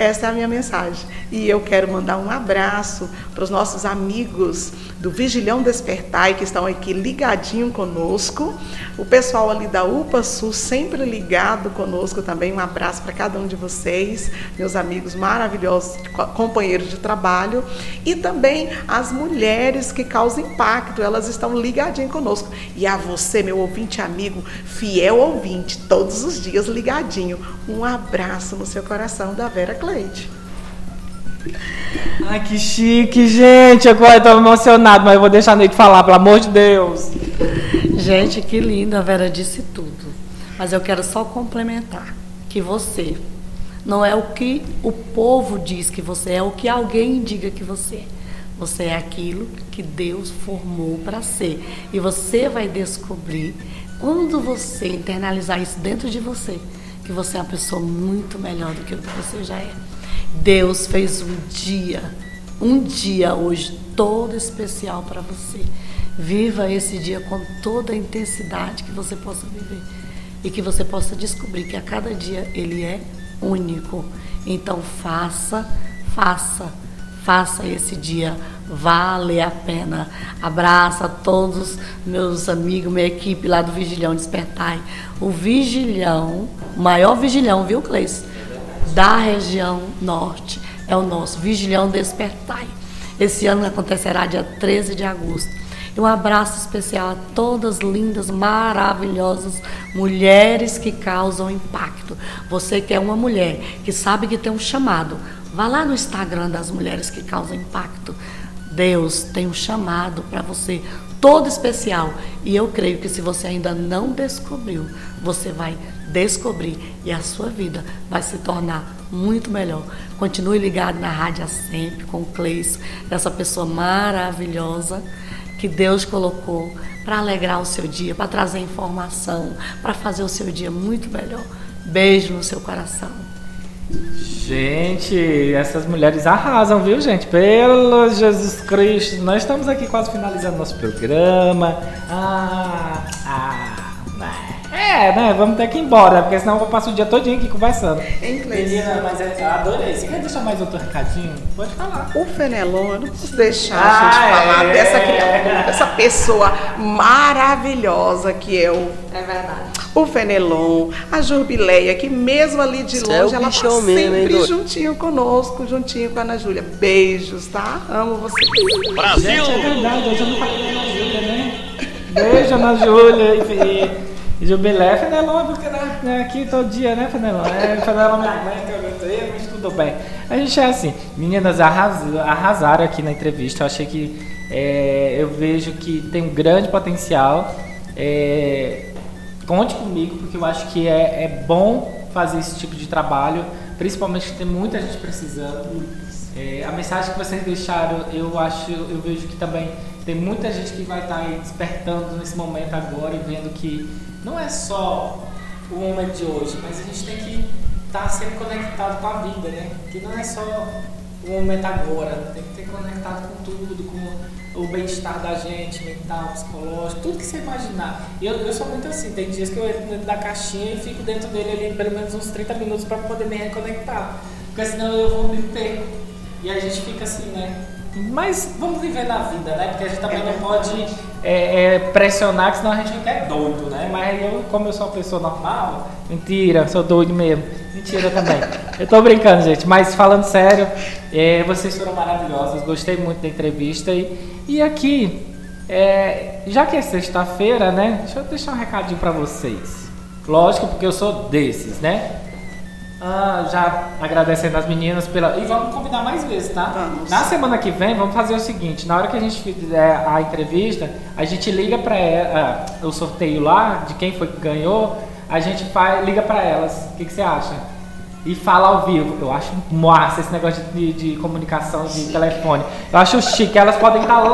Essa é a minha mensagem. E eu quero mandar um abraço para os nossos amigos do Vigilhão Despertai, que estão aqui ligadinho conosco. O pessoal ali da UPA Sul, sempre ligado conosco também. Um abraço para cada um de vocês, meus amigos maravilhosos, companheiros de trabalho. E também as mulheres que causam impacto, elas estão ligadinho conosco. E a você, meu ouvinte amigo, fiel ouvinte, todos os dias ligadinho. Um abraço no seu coração da Vera Cleide. Ai, que chique, gente. Agora eu tô emocionado, mas eu vou deixar a Neide falar, pelo amor de Deus. Gente, que linda, a Vera disse tudo. Mas eu quero só complementar que você não é o que o povo diz que você é, é o que alguém diga que você é. Você é aquilo que Deus formou para ser. E você vai descobrir, quando você internalizar isso dentro de você, que você é uma pessoa muito melhor do que o que você já é. Deus fez um dia, um dia hoje todo especial para você. Viva esse dia com toda a intensidade que você possa viver e que você possa descobrir que a cada dia ele é único. Então faça, faça, faça esse dia valer a pena. Abraço a todos meus amigos, minha equipe lá do Vigilhão Despertai. O Vigilhão, o maior vigilhão, viu, Cleice? da região norte é o nosso Vigilhão Despertai. Esse ano acontecerá dia 13 de agosto. E um abraço especial a todas lindas, maravilhosas mulheres que causam impacto. Você que é uma mulher que sabe que tem um chamado, vá lá no Instagram das mulheres que causam impacto. Deus tem um chamado para você todo especial. E eu creio que se você ainda não descobriu, você vai descobrir e a sua vida vai se tornar muito melhor. Continue ligado na rádio sempre com o Cleis, essa pessoa maravilhosa que Deus colocou para alegrar o seu dia, para trazer informação, para fazer o seu dia muito melhor. Beijo no seu coração. Gente, essas mulheres arrasam, viu, gente? Pelo Jesus Cristo, nós estamos aqui quase finalizando nosso programa. Ah, ah. É, né? Vamos ter que ir embora, porque senão eu vou passar o dia todinho aqui conversando. Em inglês. Menina, mas eu adorei. Você quer deixar mais outro recadinho? Pode falar. O Fenelon, eu não posso deixar ah, a gente falar é. dessa criatura, dessa pessoa maravilhosa que é o. É verdade. O Fenelon, a Jurbileia, que mesmo ali de longe, é ela tá sempre mesmo, juntinho conosco, juntinho com a Ana Júlia. Beijos, tá? Amo você. Brasil! Gente, é verdade, eu já não falei da Ana Júlia, né? Beijo, Ana Júlia. E, Jubilé, Fenelon, porque né, aqui todo dia, né, Fenelon? É, Fenelon me aguenta, eu aguento mas tudo bem. A gente é assim, meninas arras, arrasaram aqui na entrevista, eu achei que é, eu vejo que tem um grande potencial. É, conte comigo, porque eu acho que é, é bom fazer esse tipo de trabalho, principalmente que tem muita gente precisando. É, a mensagem que vocês deixaram, eu acho, eu vejo que também tem muita gente que vai estar aí despertando nesse momento agora e vendo que não é só o momento de hoje, mas a gente tem que estar tá sempre conectado com a vida, né? Que não é só o momento agora, tem que ter conectado com tudo, com o bem-estar da gente, mental, psicológico, tudo que você imaginar. E eu, eu sou muito assim, tem dias que eu entro dentro da caixinha e fico dentro dele ali pelo menos uns 30 minutos para poder me reconectar. Porque senão eu vou me perder. E a gente fica assim, né? Mas vamos viver na vida, né? Porque a gente também não pode é, é, pressionar, que senão a gente fica é doido, né? Mas eu, como eu sou uma pessoa normal, mentira, sou doido mesmo. Mentira também. eu tô brincando, gente, mas falando sério, é, vocês foram maravilhosos, gostei muito da entrevista. E, e aqui, é, já que é sexta-feira, né? Deixa eu deixar um recadinho para vocês. Lógico, porque eu sou desses, né? Ah, já agradecendo as meninas pela. E vamos convidar mais vezes, tá? Vamos. Na semana que vem, vamos fazer o seguinte: na hora que a gente fizer a entrevista, a gente liga para ela, uh, o sorteio lá, de quem foi que ganhou, a gente faz, liga para elas. O que, que, você acha? E fala ao vivo. Eu acho massa esse negócio de, de, comunicação de Sim. telefone. Eu acho chique. Elas podem estar lá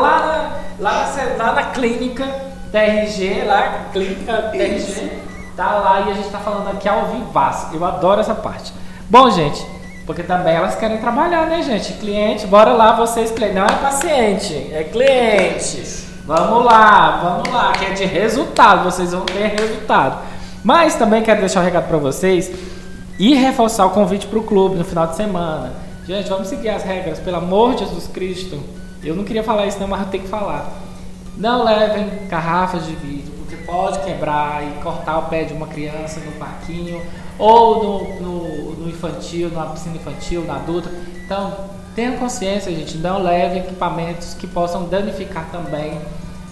na, lá na, lá na clínica TRG, lá, clínica TRG tá lá e a gente tá falando aqui ao vivaço. Eu adoro essa parte. Bom, gente, porque também elas querem trabalhar, né, gente? Cliente, bora lá, vocês, cliente. Não é paciente, é cliente. Vamos lá, vamos lá, que é de resultado, vocês vão ter resultado. Mas também quero deixar um recado para vocês E reforçar o convite para o clube no final de semana. Gente, vamos seguir as regras, pelo amor de Jesus Cristo. Eu não queria falar isso não, mas eu tenho que falar. Não levem garrafas de vidro, pode quebrar e cortar o pé de uma criança no parquinho ou no, no, no infantil, na piscina infantil, na adulta. Então, tenha consciência, gente, não leve equipamentos que possam danificar também.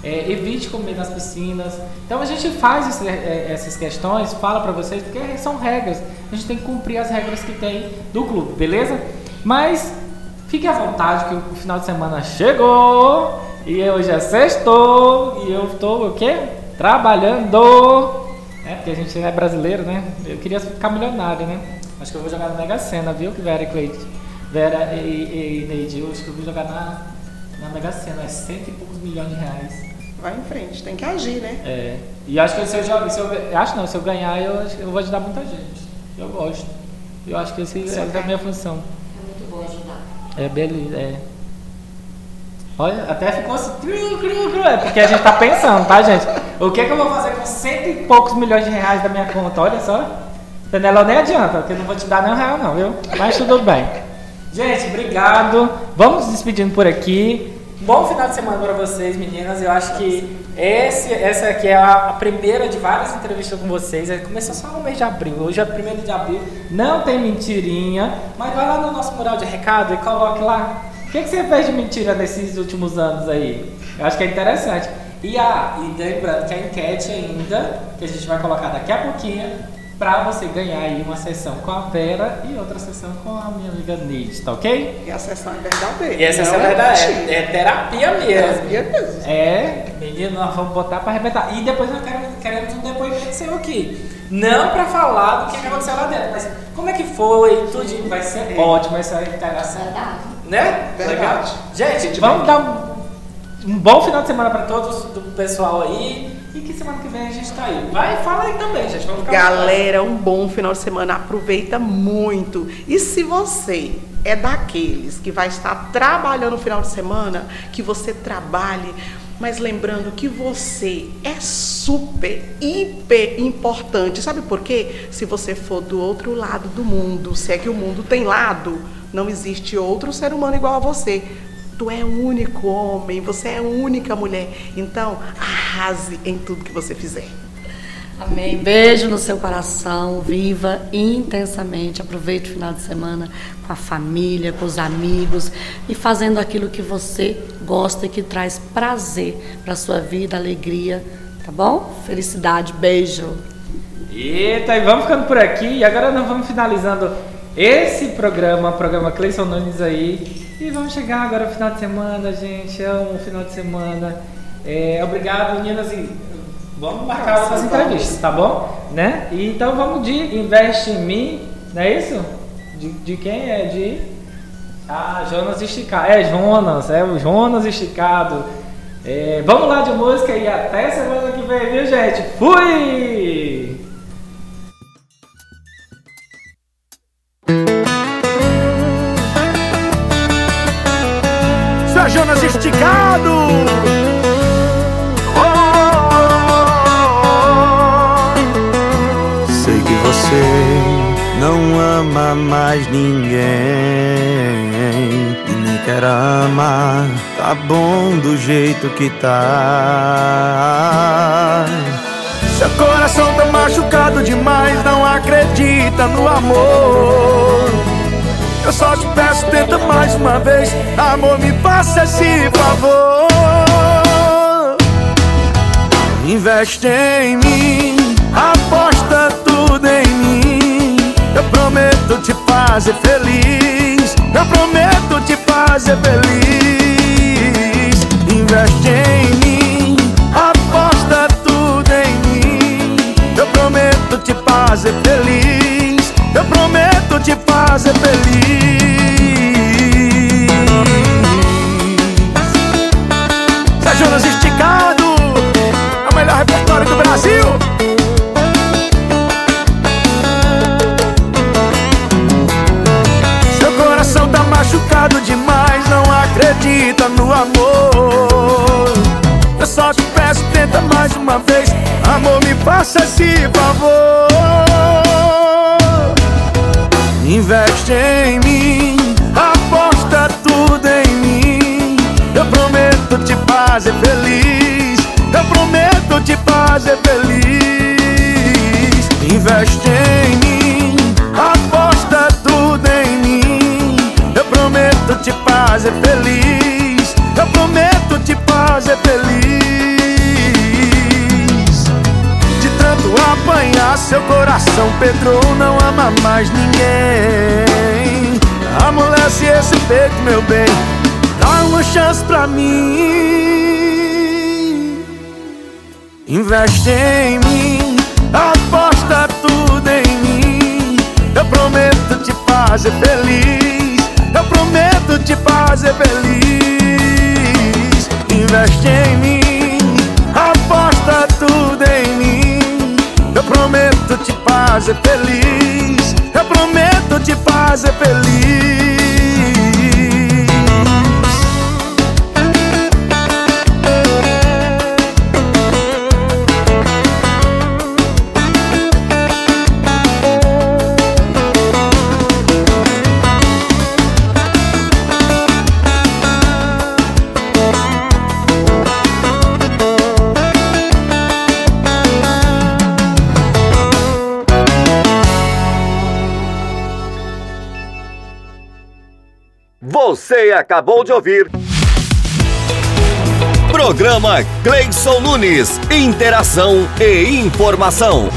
É, evite comer nas piscinas. Então a gente faz esse, é, essas questões, fala para vocês, porque são regras. A gente tem que cumprir as regras que tem do clube, beleza? Mas fique à vontade que o final de semana chegou e hoje é sexto e eu estou o quê? Trabalhando. É, porque a gente é brasileiro, né? Eu queria ficar milionário, né? Acho que eu vou jogar na Mega Sena, viu? Que Vera e Cleide. Vera e, e Neide, eu acho que eu vou jogar na, na Mega Sena, é cento e poucos milhões de reais. Vai em frente, tem que agir, né? É. E acho que se eu jogar, se eu, acho não, se eu ganhar, eu, eu vou ajudar muita gente. Eu gosto. Eu acho que esse, essa é a minha função. É muito bom ajudar. É beleza, é. Olha, até ficou assim. É porque a gente tá pensando, tá, gente? O que, é que eu vou fazer com cento e poucos milhões de reais da minha conta? Olha só. Entendeu? Nem adianta, porque eu não vou te dar nem um real, não, viu? Mas tudo bem. Gente, obrigado. Vamos despedindo por aqui. Bom final de semana para vocês, meninas. Eu acho que esse, essa aqui é a, primeira de várias entrevistas com vocês. É, começou só no mês de abril. Hoje é 1 de abril. Não tem mentirinha. Mas vai lá no nosso mural de recado e coloque lá que, que você fez de mentira nesses últimos anos aí? Eu acho que é interessante. E, a, e lembrando que a enquete ainda, que a gente vai colocar daqui a pouquinho, para você ganhar aí uma sessão com a Vera e outra sessão com a minha amiga Neide, tá ok? E a sessão é verdadeira. E essa sessão é verdade, é, é, terapia mesmo. Terapia mesmo. É, menino, nós vamos botar para arrebentar. E depois nós queremos, queremos um depoimento seu aqui. Não para falar do que aconteceu lá dentro, mas como é que foi, tudo vai ser é. ótimo essa integração. Verdade. Né? Verdade. Legal? Gente, vamos dar um, um bom final de semana para todos do pessoal aí. E que semana que vem a gente tá aí. Vai, fala aí também, gente. Vamos ficar Galera, um bom final de semana. Aproveita muito. E se você é daqueles que vai estar trabalhando no final de semana, que você trabalhe mas lembrando que você é super, hiper importante. Sabe por quê? Se você for do outro lado do mundo, se é que o mundo tem lado, não existe outro ser humano igual a você. Tu é um único homem, você é única mulher. Então, arrase em tudo que você fizer. Amém. Beijo no seu coração. Viva intensamente. Aproveite o final de semana com a família, com os amigos e fazendo aquilo que você gosta e que traz prazer para sua vida, alegria. Tá bom? Felicidade. Beijo. Eita, e vamos ficando por aqui. E agora nós vamos finalizando esse programa, programa Cleison Nunes aí. E vamos chegar agora ao final de semana, gente. Amo o final de semana. É, obrigado, meninas. E vamos marcar outras entrevistas, tá bom? Né? E, então vamos de Investe em Mim, não é isso? De, de quem é? De. Ah, Jonas Esticado. É Jonas, é o Jonas Esticado. É, vamos lá de música e até semana que vem, viu, gente? Fui! Jonas esticado. Oh, Sei que você não ama mais ninguém e nem quer amar. Tá bom do jeito que tá. Seu coração tá machucado demais, não acredita no amor. Eu só te peço, tenta mais uma vez. Amor, me faça esse favor. Investe em mim, aposta tudo em mim. Eu prometo te fazer feliz. Eu prometo te fazer feliz. Investe em mim, aposta tudo em mim. Eu prometo te fazer feliz. Eu prometo te fazer feliz. Zé Jonas esticado, é o melhor repertório do Brasil. Seu coração tá machucado demais, não acredita no amor. Eu só te peço, tenta mais uma vez. Amor, me faça esse favor. Fazer feliz. Investe em mim, aposta tudo em mim. Eu prometo te fazer feliz. Eu prometo te fazer feliz. De tanto apanhar seu coração, Pedro não ama mais ninguém. Amolece esse peito, meu bem. Dá uma chance pra mim. Investe em mim, aposta tudo em mim. Eu prometo te fazer feliz. Eu prometo te fazer feliz. Investe em mim, aposta tudo em mim. Eu prometo te fazer feliz. Eu prometo te fazer feliz. Você acabou de ouvir. Programa Cleison Nunes. Interação e informação.